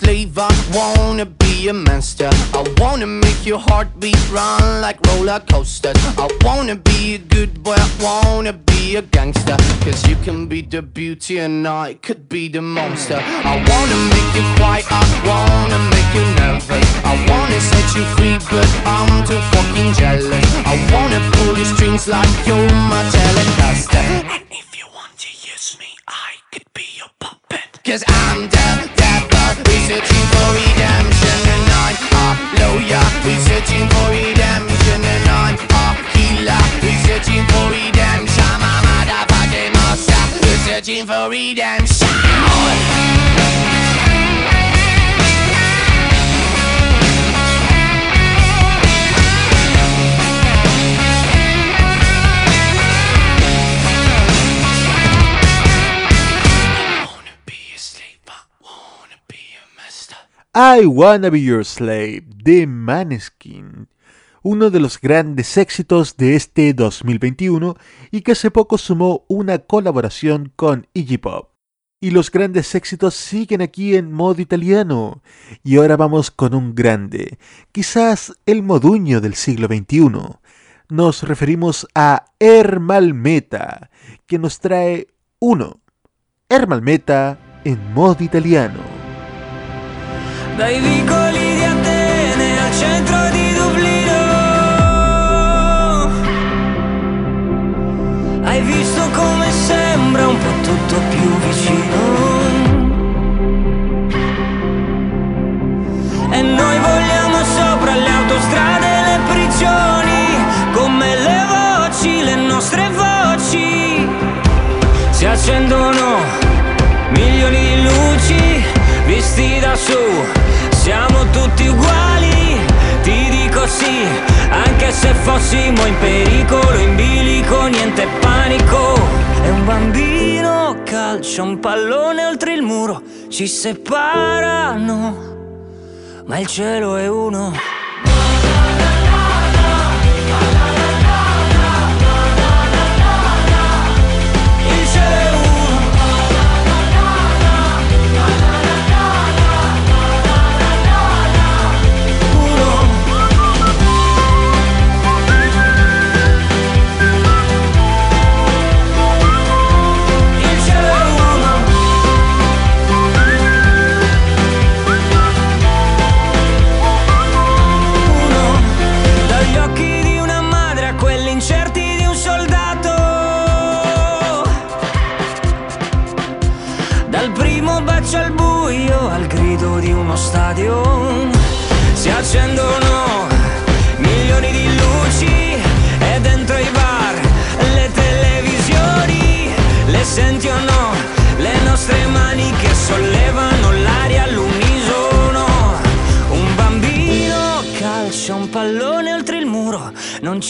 Slave, I wanna be a master. I wanna make your heartbeat run like roller coasters. I wanna be a good boy, I wanna be a gangster. Cause you can be the beauty and I could be the monster. I wanna make you quiet, I wanna make you nervous. I wanna set you free, but I'm too fucking jealous. I wanna pull your strings like you're my telecaster. And if you want to use me, I could be your puppet. Cause I'm the devil, researching for redemption. And I'm a lawyer, researching for redemption. And I'm a healer, researching for redemption. I'm a motherfucking monster, researching for redemption. I Wanna Be Your Slave de Maneskin, uno de los grandes éxitos de este 2021 y que hace poco sumó una colaboración con Iggy Pop. Y los grandes éxitos siguen aquí en modo italiano. Y ahora vamos con un grande, quizás el moduño del siglo XXI. Nos referimos a Ermal Meta, que nos trae uno. Ermal Meta en modo italiano. i baby girl. Ci separano, ma il cielo è uno.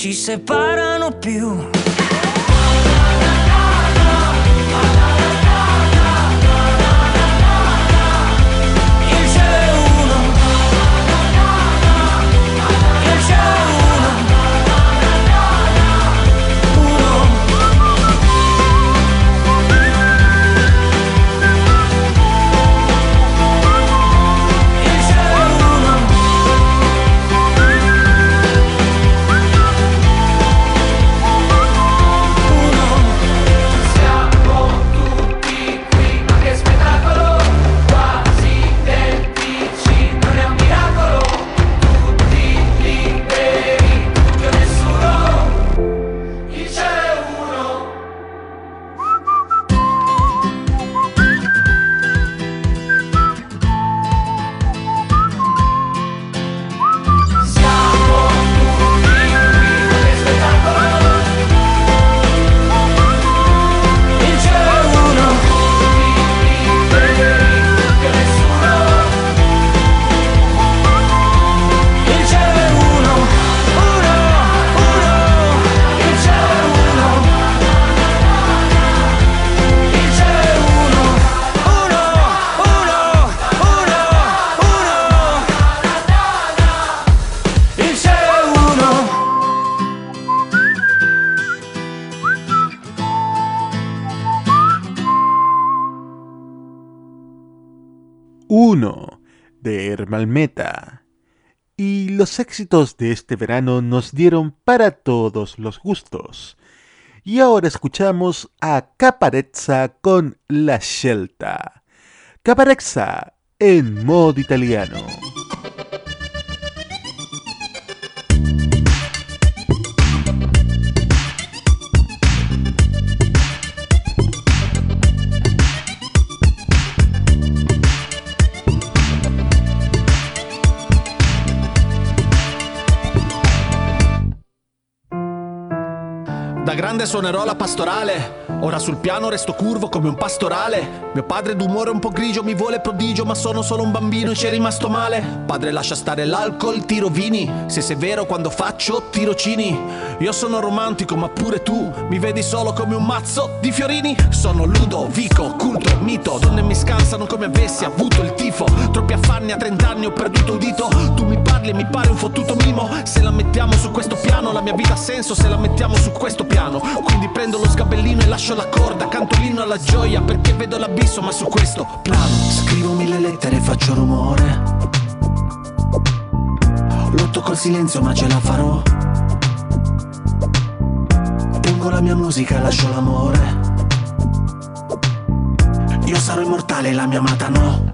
Ci separano più los éxitos de este verano nos dieron para todos los gustos. Y ahora escuchamos a Caparezza con La Scelta. Caparezza en modo italiano. Grande suonerò la pastorale. Ora sul piano resto curvo come un pastorale. Mio padre d'umore un po' grigio mi vuole prodigio, ma sono solo un bambino e ci è rimasto male. Padre lascia stare l'alcol, tiro vini. Se sei vero quando faccio tirocini. Io sono romantico, ma pure tu mi vedi solo come un mazzo di fiorini. Sono ludo, vico, culto, mito. Donne mi scansano come avessi avuto il tifo. Troppi affanni a 30 anni ho perduto un dito. Tu mi parli e mi pare un fottuto mimo. Se la mettiamo su questo piano, la mia vita ha senso se la mettiamo su questo piano. Quindi prendo lo sgabellino e lascio la corda. Canto l'inno alla gioia perché vedo l'abisso, ma su questo piano. Scrivo mille lettere e faccio rumore. Lotto col silenzio ma ce la farò. Pongo la mia musica lascio l'amore. Io sarò immortale, la mia amata no.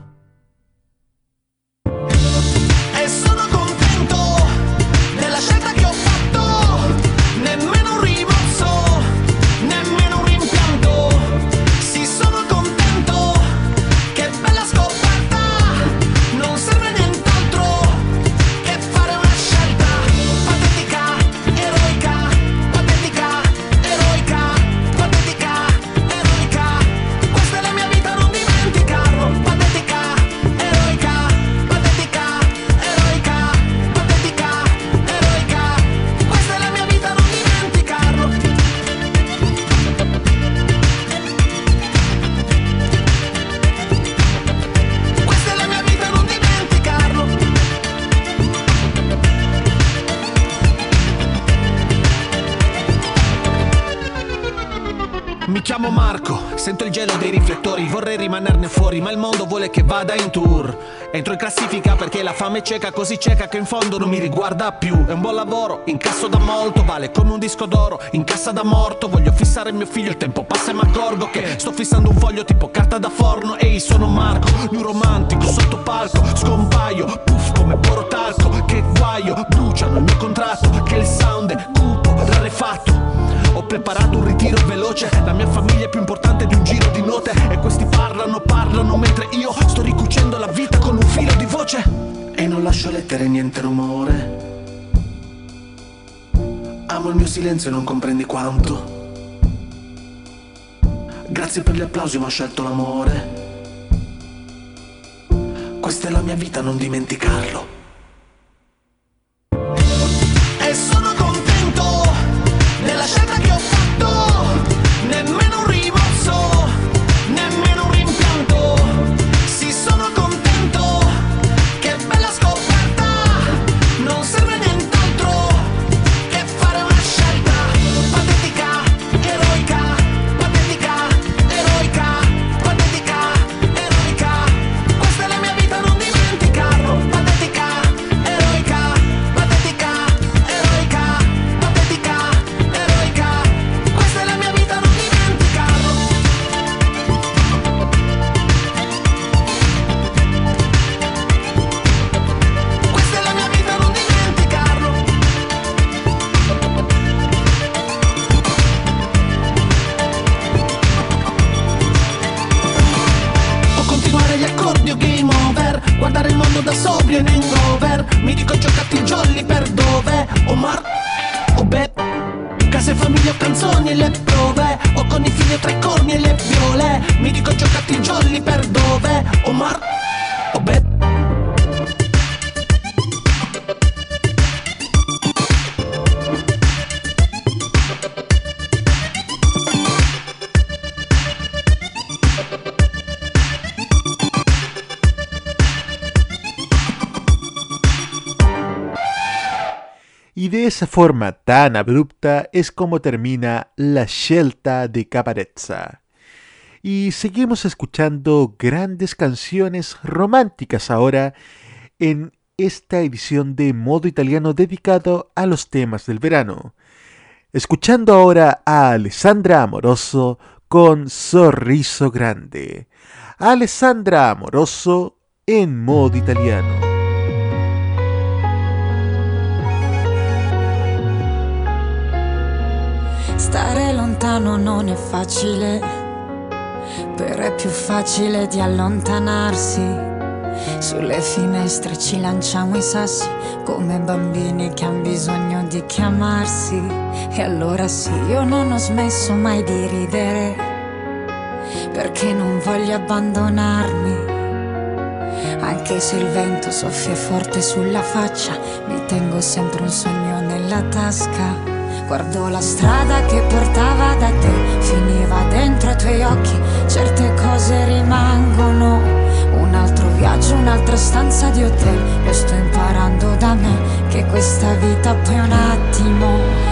Marco, sento il gelo dei riflettori, vorrei rimanerne fuori, ma il mondo vuole che vada in tour. Entro in classifica perché la fame è cieca, così cieca che in fondo non mi riguarda più. È un buon lavoro, incasso da molto, vale come un disco d'oro, in cassa da morto. Voglio fissare mio figlio, il tempo passa e mi accorgo che sto fissando un foglio tipo carta da forno. Ehi, sono Marco, new romantico, sotto palco, scompaio, puff come porotalco. Che guaio, bruciano il mio contratto, che il sound è cupo, rarefatto. Ho preparato un ritiro veloce, la mia famiglia è più importante di un giro di note E questi parlano, parlano mentre io sto ricucendo la vita con un filo di voce E non lascio lettere, niente rumore. Amo il mio silenzio e non comprendi quanto. Grazie per gli applausi, ma ho scelto l'amore. Questa è la mia vita, non dimenticarlo. Esa forma tan abrupta es como termina La Scelta de Caparezza. Y seguimos escuchando grandes canciones románticas ahora en esta edición de modo italiano dedicado a los temas del verano. Escuchando ahora a Alessandra Amoroso con Sorriso Grande. Alessandra Amoroso en modo italiano. Stare lontano non è facile, però è più facile di allontanarsi. Sulle finestre ci lanciamo i sassi come bambini che hanno bisogno di chiamarsi. E allora sì, io non ho smesso mai di ridere, perché non voglio abbandonarmi. Anche se il vento soffia forte sulla faccia, mi tengo sempre un sogno nella tasca. Guardo la strada che portava da te, finiva dentro i tuoi occhi, certe cose rimangono. Un altro viaggio, un'altra stanza di hotel, lo sto imparando da me, che questa vita poi è un attimo.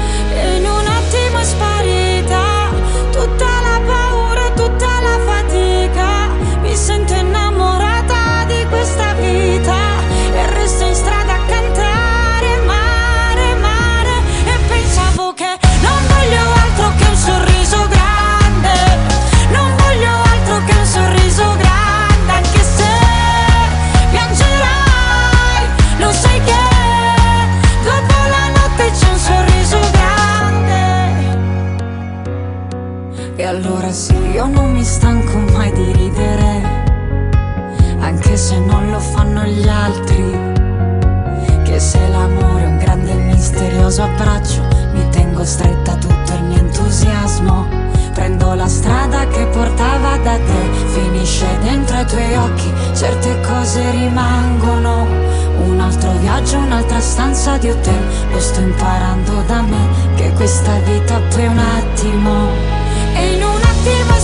Fanno gli altri. Che se l'amore è un grande e misterioso abbraccio, mi tengo stretta tutto il mio entusiasmo. Prendo la strada che portava da te, finisce dentro ai tuoi occhi, certe cose rimangono. Un altro viaggio, un'altra stanza di hotel, lo sto imparando da me, che questa vita poi un attimo. E in un attimo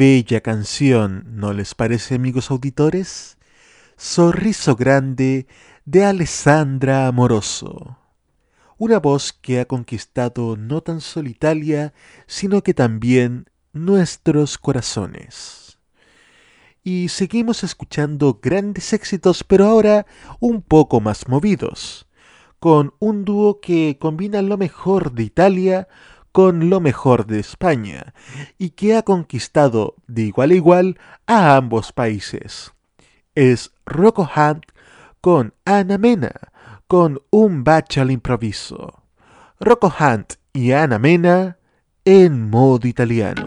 bella canción, ¿no les parece amigos auditores? Sorriso Grande de Alessandra Amoroso. Una voz que ha conquistado no tan solo Italia, sino que también nuestros corazones. Y seguimos escuchando grandes éxitos, pero ahora un poco más movidos, con un dúo que combina lo mejor de Italia con lo mejor de España y que ha conquistado de igual a igual a ambos países. Es Rocco Hunt con Ana Mena, con un al improviso. Rocco Hunt y Ana Mena en modo italiano.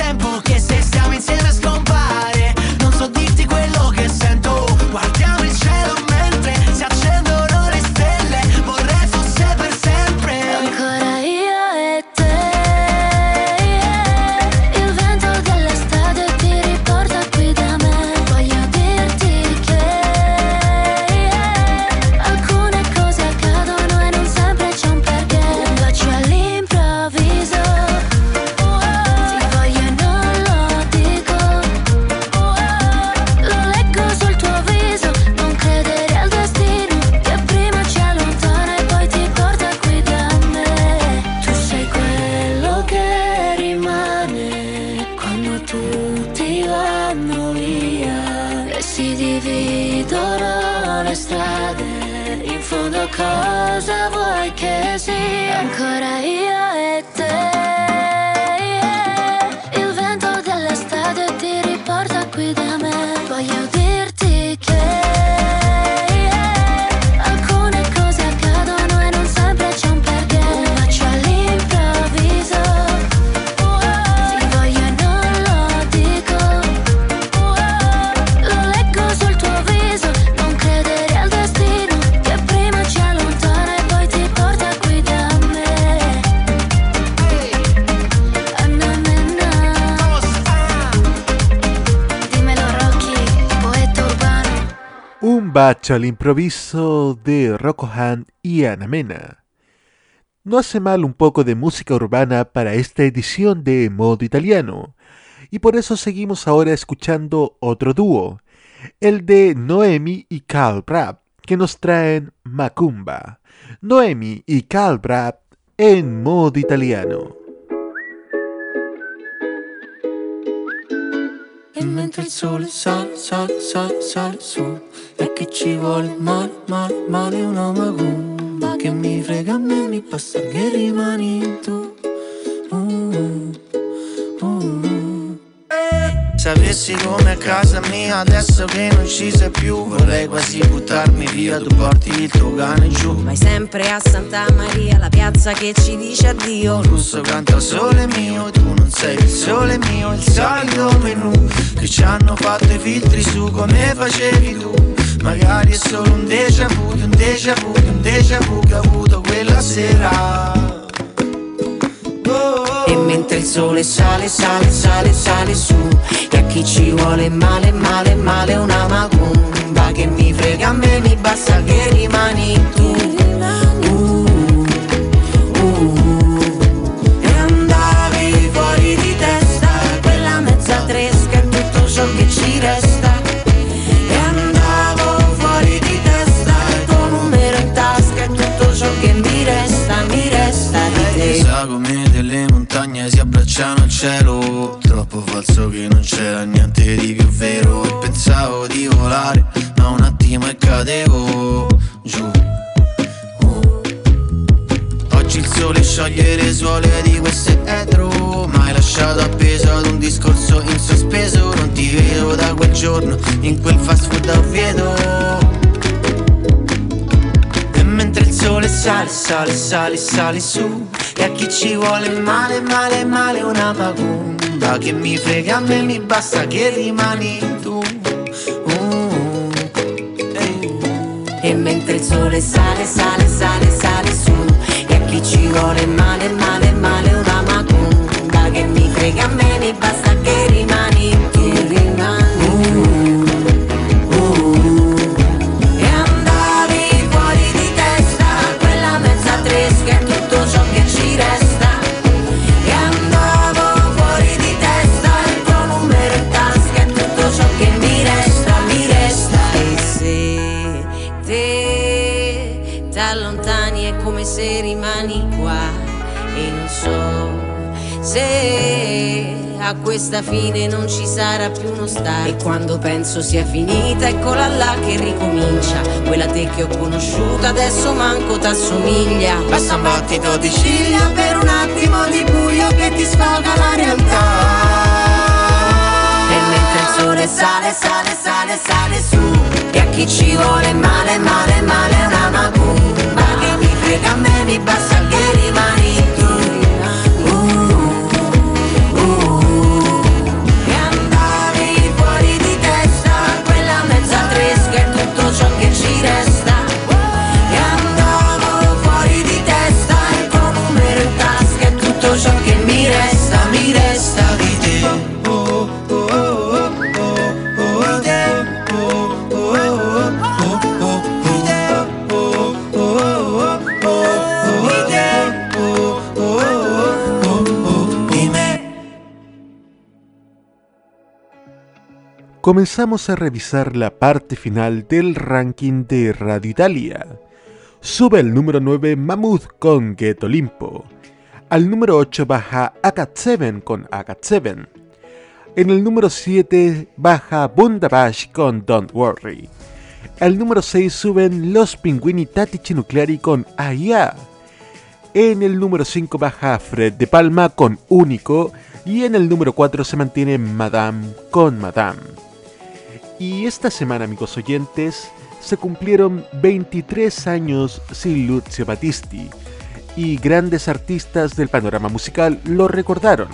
Al improviso de Rocco y Ana Mena. No hace mal un poco de música urbana para esta edición de Modo Italiano, y por eso seguimos ahora escuchando otro dúo, el de Noemi y Carl Brab, que nos traen Macumba. Noemi y Carl Brab en Modo Italiano. E mentre il sole sale, sale, sale, sale su. E che ci vuole male, male, male una macumba Che mi frega a me, mi basta che rimani tu Sapessi come a casa mia adesso che non ci sei più Vorrei quasi buttarmi via, tu porti il tuo cane giù. Vai sempre a Santa Maria, la piazza che ci dice addio. Il russo canta sole mio, tu non sei il sole mio, il solito menù Che ci hanno fatto i filtri su come facevi tu. Magari è solo un déjà vu, un déjà vu, un déjà vu che ho avuto quella sera mentre il sole sale, sale, sale, sale su. E a chi ci vuole male, male, male una macumba Che mi frega a me, mi basta che rimani tu si abbracciano al cielo. Troppo falso che non c'era niente di più vero. E pensavo di volare ma un attimo e cadevo giù. Uh. Oggi il sole scioglie le suole di questo etro. Ma hai lasciato appeso ad un discorso in sospeso. Non ti vedo da quel giorno in quel fast food a Oviedo. E mentre il sole sale, sale, sale, sale su E a chi ci vuole male, male, male una macumba Che mi frega a me, mi basta che rimani tu. Uh, E mentre il sole sale, sale, sale, sale su. E a chi ci vuole male, male, male una macumba Che mi frega a me, a questa fine non ci sarà più uno star. E quando penso sia finita eccola là che ricomincia. Quella te che ho conosciuto adesso manco t'assomiglia. Basta un battito di ciglia per un attimo di buio che ti sfoga la realtà. E mentre il sole sale, sale, sale, sale su. E a chi ci vuole Comenzamos a revisar la parte final del ranking de Radio Italia. Sube el número 9 Mammoth con Get Olimpo. Al número 8 baja Akat 7 con Akat 7. En el número 7 baja Bundabash con Don't Worry. Al número 6 suben Los Pinguini Tatici Nucleari con Aya. En el número 5 baja Fred de Palma con Único. Y en el número 4 se mantiene Madame con Madame. Y esta semana, amigos oyentes, se cumplieron 23 años sin Lucio Battisti. Y grandes artistas del panorama musical lo recordaron.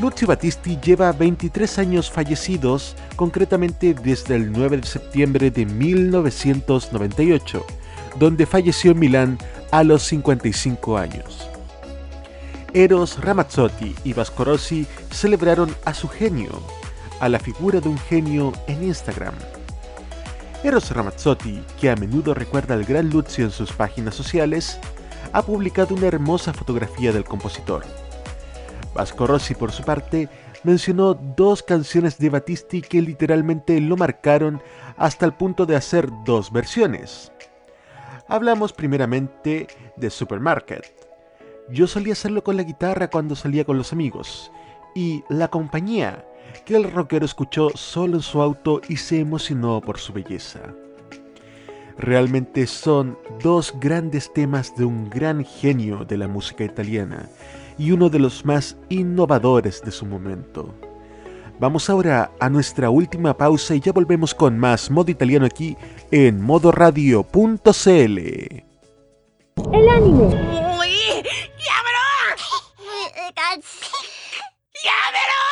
Lucio Battisti lleva 23 años fallecidos, concretamente desde el 9 de septiembre de 1998, donde falleció en Milán a los 55 años. Eros Ramazzotti y Vasco Rossi celebraron a su genio, a la figura de un genio en Instagram. Eros Ramazzotti, que a menudo recuerda al gran Lucio en sus páginas sociales, ha publicado una hermosa fotografía del compositor. Vasco Rossi, por su parte, mencionó dos canciones de Battisti que literalmente lo marcaron hasta el punto de hacer dos versiones. Hablamos primeramente de Supermarket. Yo solía hacerlo con la guitarra cuando salía con los amigos, y La Compañía, que el rockero escuchó solo en su auto y se emocionó por su belleza. Realmente son dos grandes temas de un gran genio de la música italiana y uno de los más innovadores de su momento. Vamos ahora a nuestra última pausa y ya volvemos con más modo italiano aquí en modoradio.cl. El anime.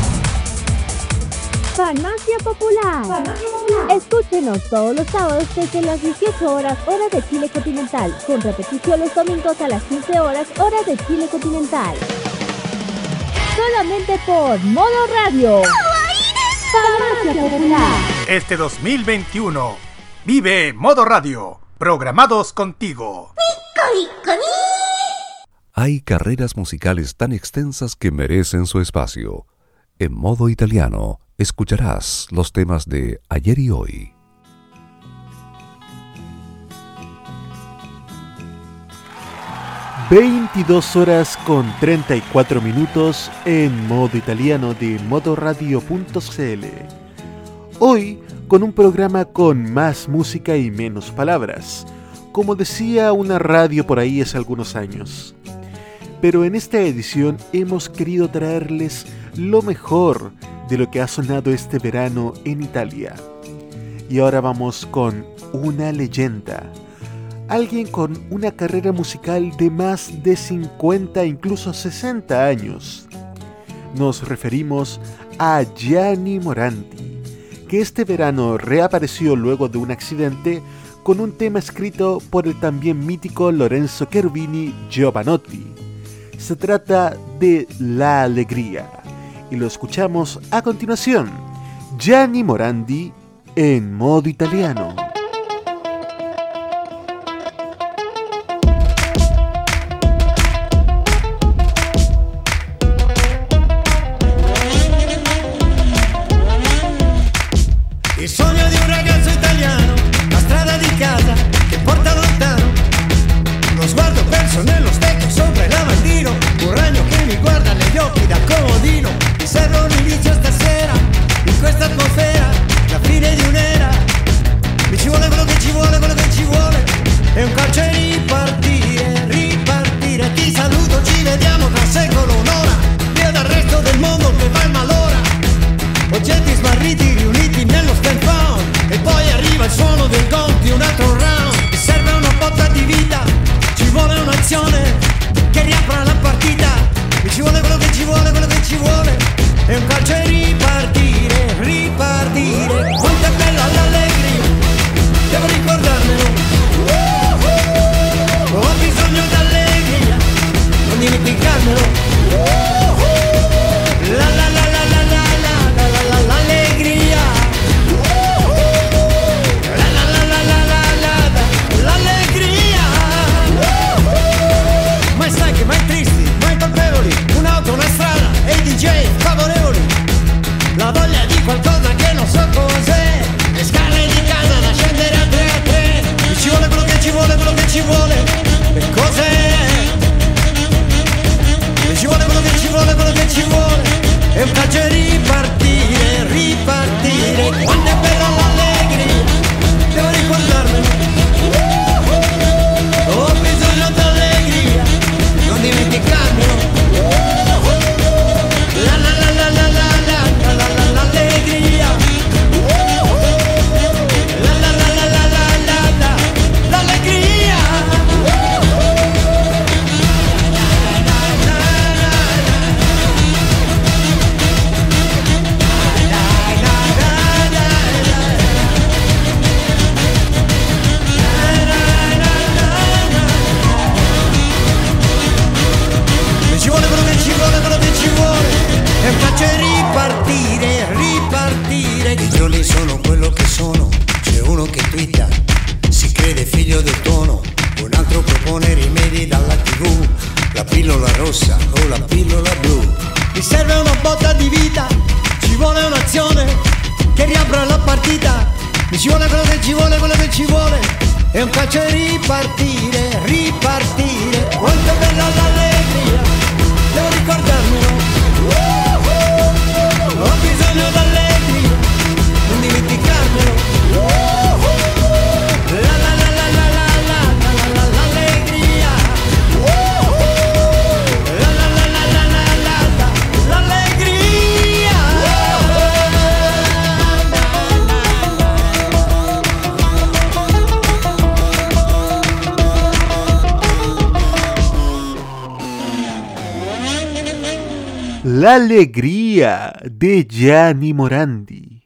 Farmacia Popular. Escúchenos todos los sábados desde las 18 horas hora de Chile continental, con repetición los domingos a las 15 horas hora de Chile continental. Solamente por Modo Radio. Farmacia Popular. Este 2021, vive Modo Radio, programados contigo. Hay carreras musicales tan extensas que merecen su espacio. En modo italiano, escucharás los temas de ayer y hoy. ...22 horas con 34 minutos en modo italiano de modoradio.cl. Hoy con un programa con más música y menos palabras, como decía una radio por ahí hace algunos años. Pero en esta edición hemos querido traerles lo mejor de lo que ha sonado este verano en Italia. Y ahora vamos con una leyenda. Alguien con una carrera musical de más de 50, incluso 60 años. Nos referimos a Gianni Moranti, que este verano reapareció luego de un accidente con un tema escrito por el también mítico Lorenzo Cherubini Giovanotti. Se trata de La Alegría y lo escuchamos a continuación. Gianni Morandi en modo italiano. Quello che ci vuole, quello che ci vuole. È un calcio e ripartire, ripartire. Quanto è bella l'allegria, devo ricordarmelo. Ho bisogno d'allegria, non dimenticarmelo. La La alegría de Gianni Morandi.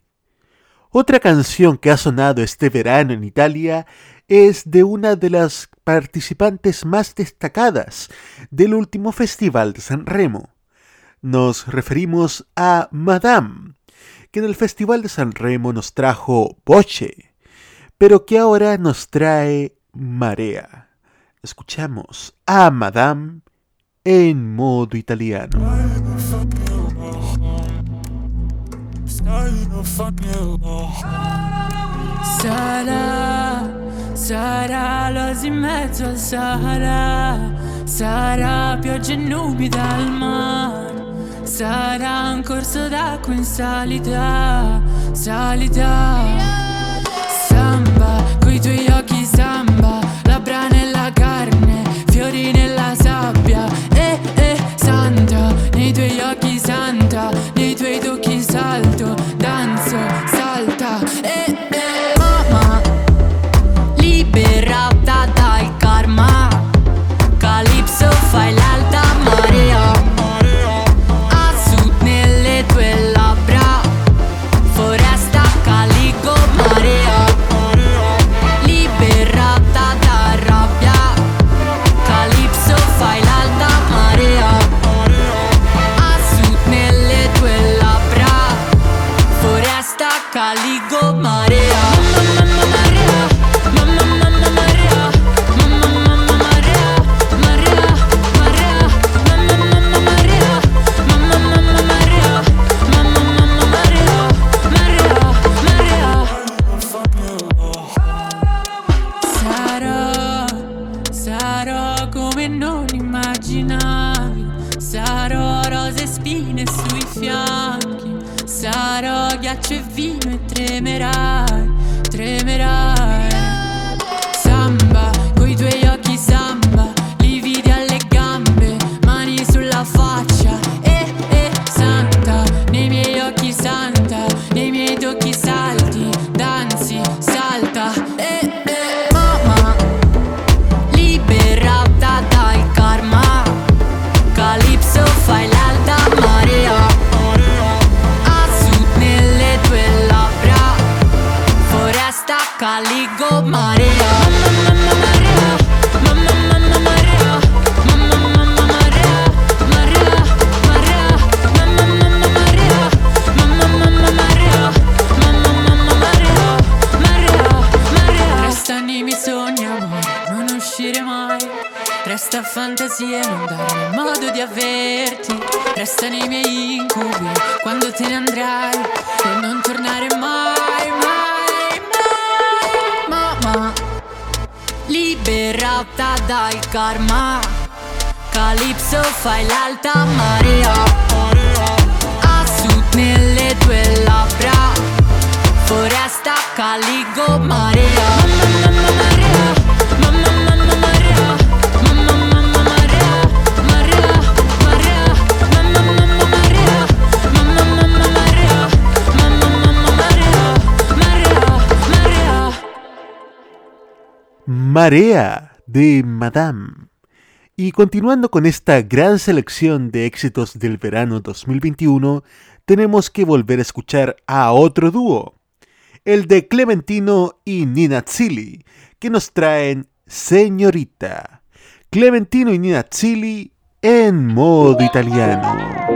Otra canción que ha sonado este verano en Italia es de una de las participantes más destacadas del último Festival de San Remo. Nos referimos a Madame, que en el Festival de San Remo nos trajo Voce, pero que ahora nos trae Marea. Escuchamos a Madame en modo italiano. Sarà, sarà l'osi in mezzo al Sahara, sarà pioggia e nubi dal mare, sarà un corso d'acqua in salita, salita. Samba, coi tuoi occhi samba, labbra nella carne, fiori nella sabbia, eh eh santa, nei tuoi occhi santa, nei tuoi tocchi salto, quando te ne andrai e non tornare ta dai karma Ca fai la Maria Asut nelle tue labbra Fără asta caligo Maria. Maria. De Madame. Y continuando con esta gran selección de éxitos del verano 2021, tenemos que volver a escuchar a otro dúo, el de Clementino y Nina Zilli, que nos traen Señorita. Clementino y Nina Zilli en modo italiano.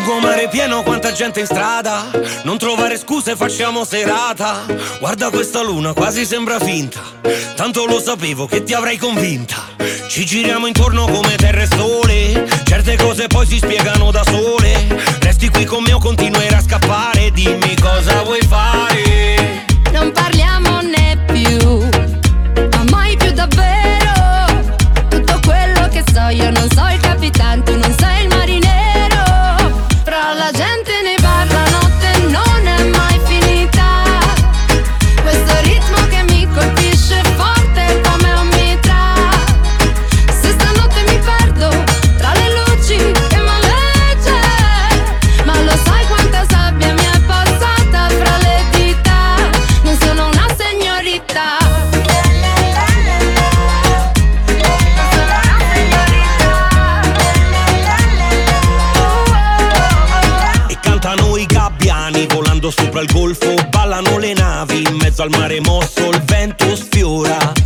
Lungo Lungomare pieno, quanta gente in strada. Non trovare scuse, facciamo serata. Guarda questa luna, quasi sembra finta. Tanto lo sapevo che ti avrei convinta. Ci giriamo intorno come terra e sole. Certe cose poi si spiegano da sole. Resti qui con me o continuerai a scappare. Dimmi cosa vuoi fare. Non parliamo mezzo al mare mosso. Il vento sfiora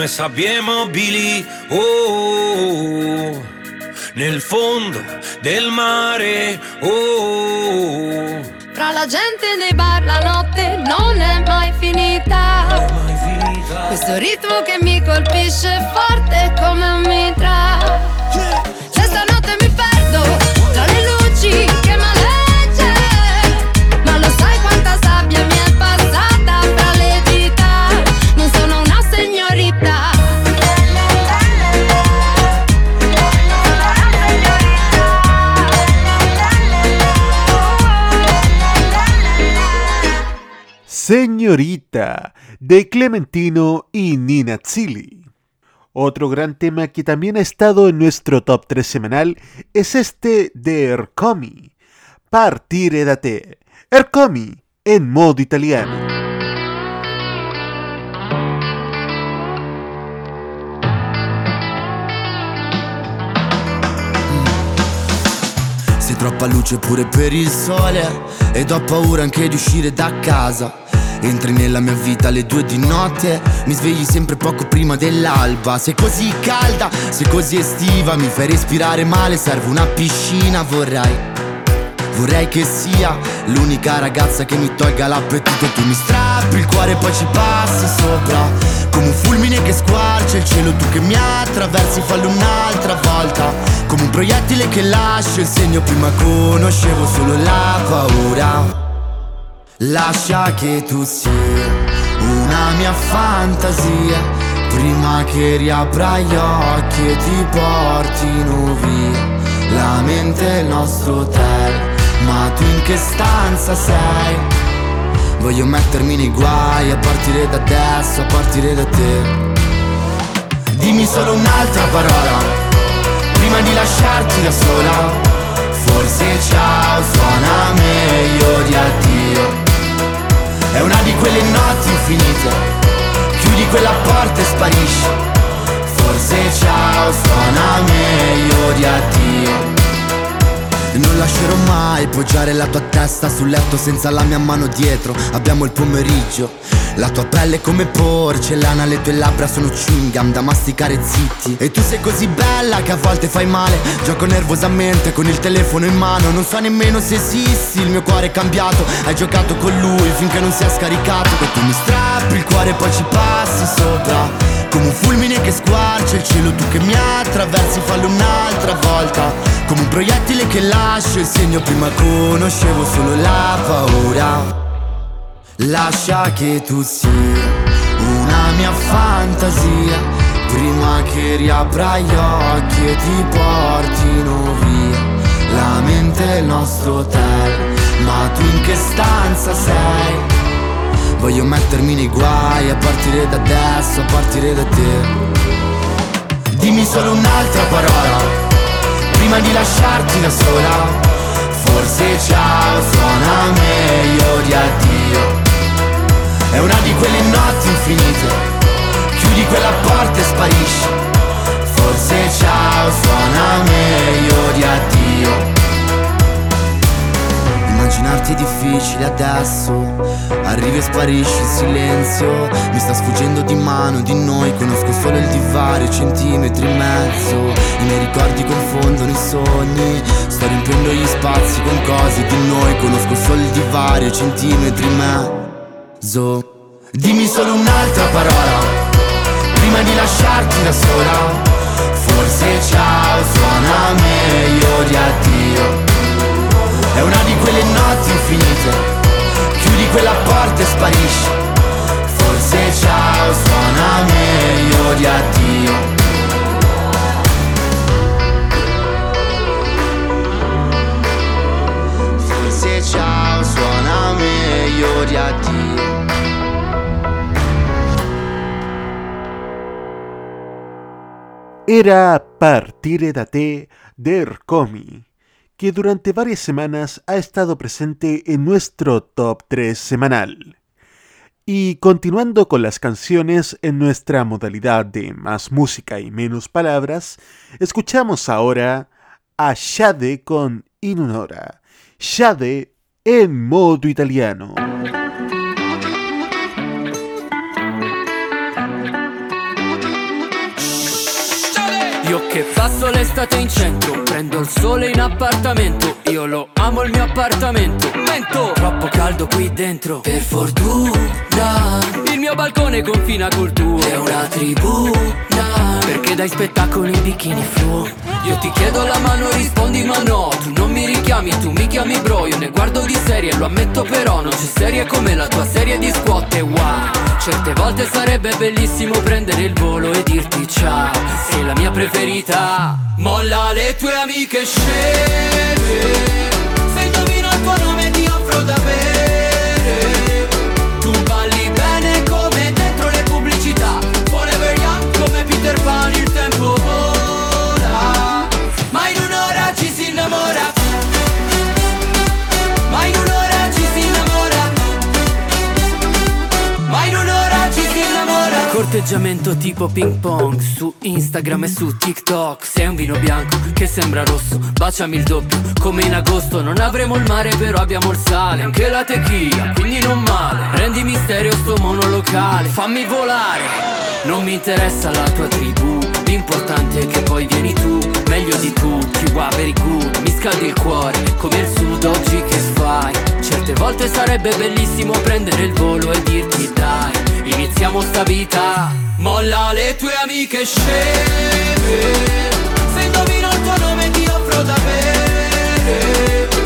come sabbie mobili. Oh, oh, oh. nel fondo del mare. Oh. Fra la gente nei bar la notte non è mai finita. Questo ritmo che mi colpisce forte come un mitra. Señorita de Clementino y Nina Zilli. Otro gran tema que también ha estado en nuestro top 3 semanal es este de Ercomi, Partire da te. Ercomi en modo italiano. Troppa luce pure per il sole Ed ho paura anche di uscire da casa Entri nella mia vita alle due di notte. Mi svegli sempre poco prima dell'alba. Sei così calda, sei così estiva. Mi fai respirare male, serve una piscina. Vorrei, vorrei che sia L'unica ragazza che mi tolga l'appetito. Tu mi strappi il cuore e poi ci passi sopra. Come un fulmine che squarcia il cielo Tu che mi attraversi fallo un'altra volta. Come un proiettile che lascia il segno Prima conoscevo solo la paura Lascia che tu sia una mia fantasia. Prima che riapra gli occhi e ti portino via La mente è il nostro hotel. Ma tu in che stanza sei? Voglio mettermi nei guai a partire da adesso, a partire da te. Dimmi solo un'altra parola Prima di lasciarti da sola. Forse ciao suona meglio di addio È una di quelle notti infinite. Chiudi quella porta e sparisci. Forse ciao suona meglio di addio non lascerò mai poggiare la tua testa sul letto senza la mia mano dietro. Abbiamo il pomeriggio. La tua pelle è come porcellana Le tue labbra sono chewing da masticare zitti. E tu sei così bella che a volte fai male. Gioco nervosamente con il telefono in mano. Non so nemmeno se esisti Il mio cuore è cambiato. Hai giocato con lui finché non si è scaricato. E tu mi strappi il cuore e poi ci passi sopra come un fulmine che squarcia il cielo Tu che mi attraversi fallo un'altra volta. Come un proiettile che lascia il segno Prima conoscevo solo la paura. Lascia che tu sia una mia fantasia Prima che riapra gli occhi e ti portino via. La mente è il nostro hotel Ma tu in che stanza sei? Voglio mettermi nei guai a partire da adesso, a partire da te. Dimmi solo un'altra parola Prima di lasciarti da sola. Forse ciao suona meglio di addio. È una di quelle notti infinite Chiudi quella porta e sparisci. Forse ciao suona meglio di addio Immaginarti è difficile adesso. Arrivi e sparisci in silenzio. Mi sta sfuggendo di mano di noi. Conosco solo il divario, centimetri e mezzo. I miei ricordi confondono i sogni. Sto riempiendo gli spazi con cose di noi. Conosco solo il divario, centimetri e mezzo. Zo Dimmi solo un'altra parola Prima di lasciarti da sola. Forse ciao suona meglio di addio È una di quelle notti infinite. Chiudi quella porta e sparisci. Forse ciao suona meglio di addio. Forse ciao suona meglio di addio. Era Partire da te de Ercomi, que durante varias semanas ha estado presente en nuestro top 3 semanal. Y continuando con las canciones en nuestra modalidad de más música y menos palabras, escuchamos ahora a Shade con Inunora. Shade en modo italiano. Che passo l'estate in centro Prendo il sole in appartamento Io lo amo il mio appartamento. Mento Troppo caldo qui dentro. Per fortuna Il mio balcone confina col tuo. È una tribuna Perché dai spettacoli in bikini flu Io ti chiedo la mano rispondi ma no. Tu non mi richiami tu mi chiami bro. Io ne guardo di serie lo ammetto però Non c'è serie come la tua serie di squat e wow. Certe volte sarebbe bellissimo prendere il volo e dirti ciao. Sei la mia preferita Molla le tue amiche sceme Se indovino il tuo nome ti offro da innamora Corteggiamento tipo ping pong Su Instagram e su TikTok. Sei un vino bianco che sembra rosso Baciami il doppio come in agosto. Non avremo il mare però abbiamo il sale Anche la tequila quindi non male. Rendi misterio sto monolocale Fammi volare. Non mi interessa la tua tribù L'importante è che poi vieni tu. Meglio di tutti, wow very good Mi scaldi il cuore come il sud oggi che fai. Certe volte sarebbe bellissimo prendere il volo e dirti dai Iniziamo sta vita. Molla le tue amiche sceme Se indovino il tuo nome ti offro da bere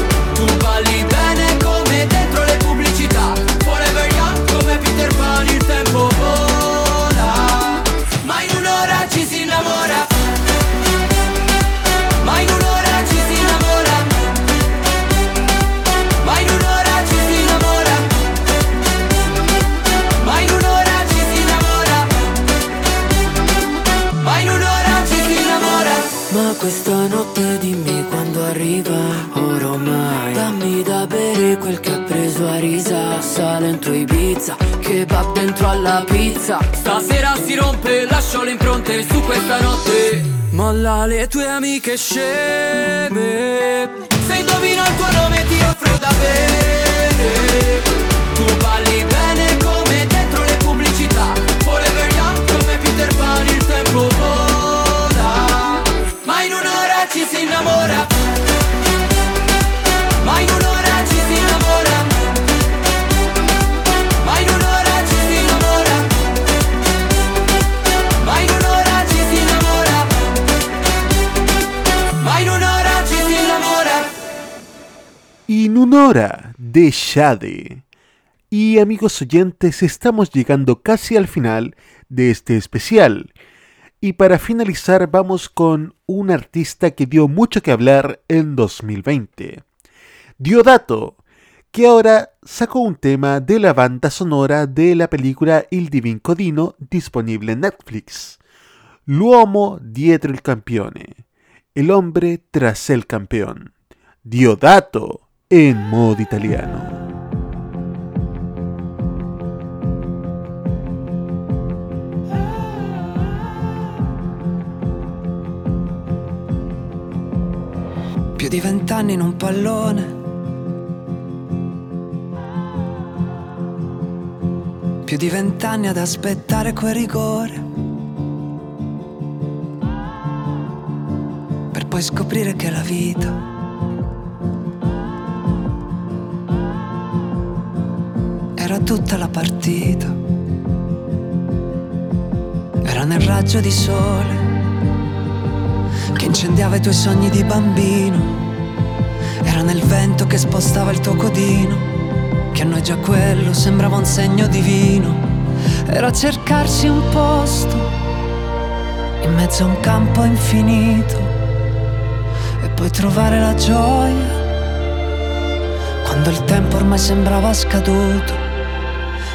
questa notte dimmi quando arriva. Ormai Dammi da bere quel che ha preso a risa. Salento Ibiza Kebab dentro alla pizza. Stasera si rompe Lascio le impronte su questa notte. Molla le tue amiche sceme Se indovino il tuo nome ti offro da bere. Tu balli bene come dentro le pubblicità. Forever young come Peter Pan il tempo vola. in ci de Shade. Y amigos oyentes, estamos llegando casi al final de este especial. Y para finalizar vamos con un artista que dio mucho que hablar en 2020. Diodato, que ahora sacó un tema de la banda sonora de la película Il Divin Codino disponible en Netflix. L'uomo dietro il campione, el hombre tras el campeón. Diodato en modo italiano. Di vent'anni in un pallone. Più di vent'anni ad aspettare quel rigore. Per poi scoprire che la vita era tutta la partita. Era nel raggio di sole che incendiava i tuoi sogni di bambino. Era nel vento che spostava il tuo codino, che a noi già quello sembrava un segno divino. Era cercarsi un posto in mezzo a un campo infinito e poi trovare la gioia quando il tempo ormai sembrava scaduto.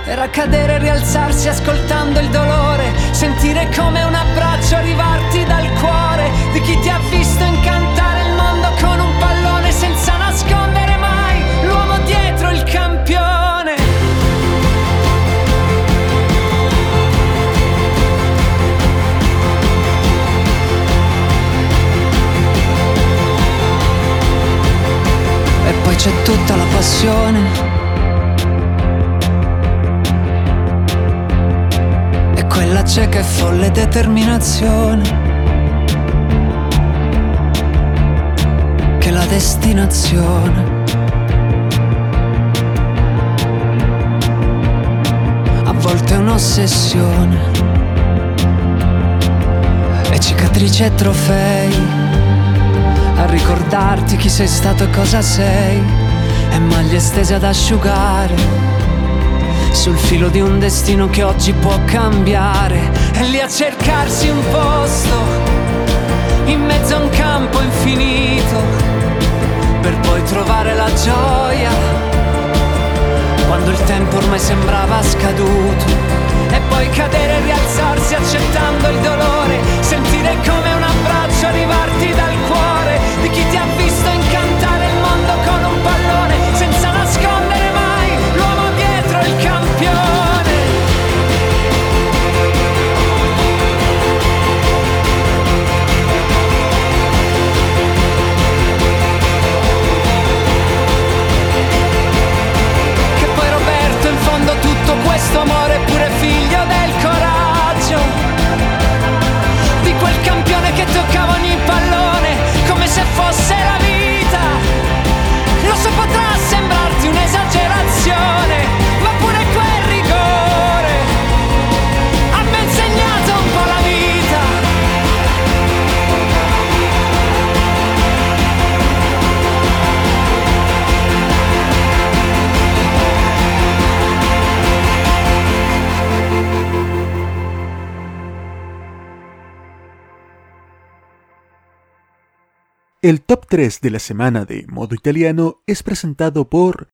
Era cadere e rialzarsi ascoltando il dolore, sentire come un abbraccio arrivarti dal cuore di chi ti ha visto incantare c'è tutta la passione. E quella cieca e folle determinazione. Che la destinazione. A volte è un'ossessione. E cicatrici e trofei ricordarti chi sei stato e cosa sei e maglie stese ad asciugare sul filo di un destino che oggi può cambiare. E lì a cercarsi un posto in mezzo a un campo infinito per poi trovare la gioia quando il tempo ormai sembrava scaduto e poi cadere e rialzarsi accettando il dolore. Sentire come un abbraccio arrivarti dal cuore di chi ti ha questo amore è pure figlio del coraggio di quel campione che toccava ogni pallone come se fosse la vita. Lo so potrà 3 de la semana de modo italiano es presentado por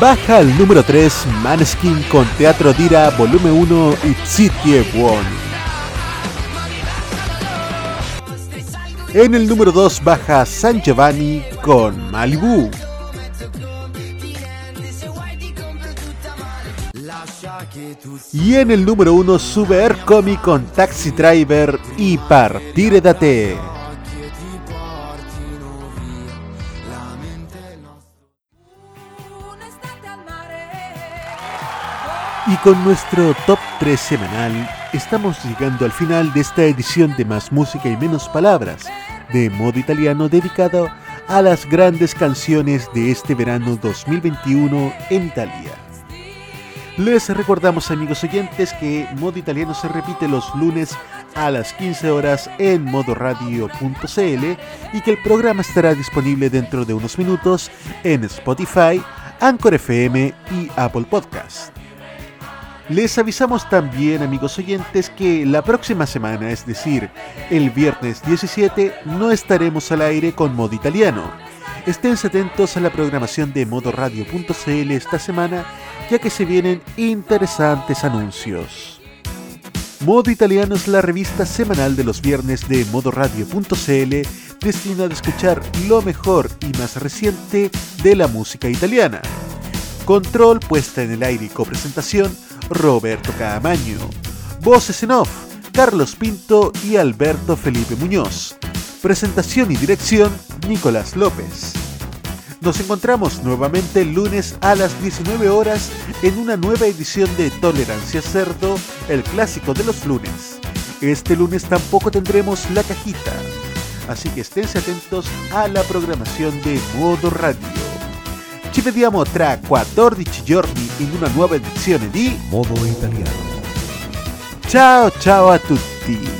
baja al número 3 Maneskin con Teatro Dira Volumen 1 y Sitye Won. En el número 2 baja San Giovanni con Malibu. Y en el número 1 sube Air Comic con Taxi Driver y Partire Date. Y con nuestro top 3 semanal estamos llegando al final de esta edición de Más Música y Menos Palabras de modo italiano dedicado a las grandes canciones de este verano 2021 en Italia. Les recordamos amigos oyentes que Modo Italiano se repite los lunes a las 15 horas en modoradio.cl y que el programa estará disponible dentro de unos minutos en Spotify, Anchor FM y Apple Podcast. Les avisamos también, amigos oyentes, que la próxima semana, es decir, el viernes 17, no estaremos al aire con modo italiano. Estén atentos a la programación de modoradio.cl esta semana, ya que se vienen interesantes anuncios. Modo Italiano es la revista semanal de los viernes de modoradio.cl destinada a escuchar lo mejor y más reciente de la música italiana. Control, puesta en el aire y copresentación, Roberto Caamaño. Voces en off, Carlos Pinto y Alberto Felipe Muñoz. Presentación y dirección, Nicolás López. Nos encontramos nuevamente el lunes a las 19 horas en una nueva edición de Tolerancia Cerdo, el clásico de los lunes. Este lunes tampoco tendremos la cajita, así que esténse atentos a la programación de Modo Radio. Ci vediamo tra 14 giorni in una nuova edizione di Modo Italiano. Ciao ciao a tutti!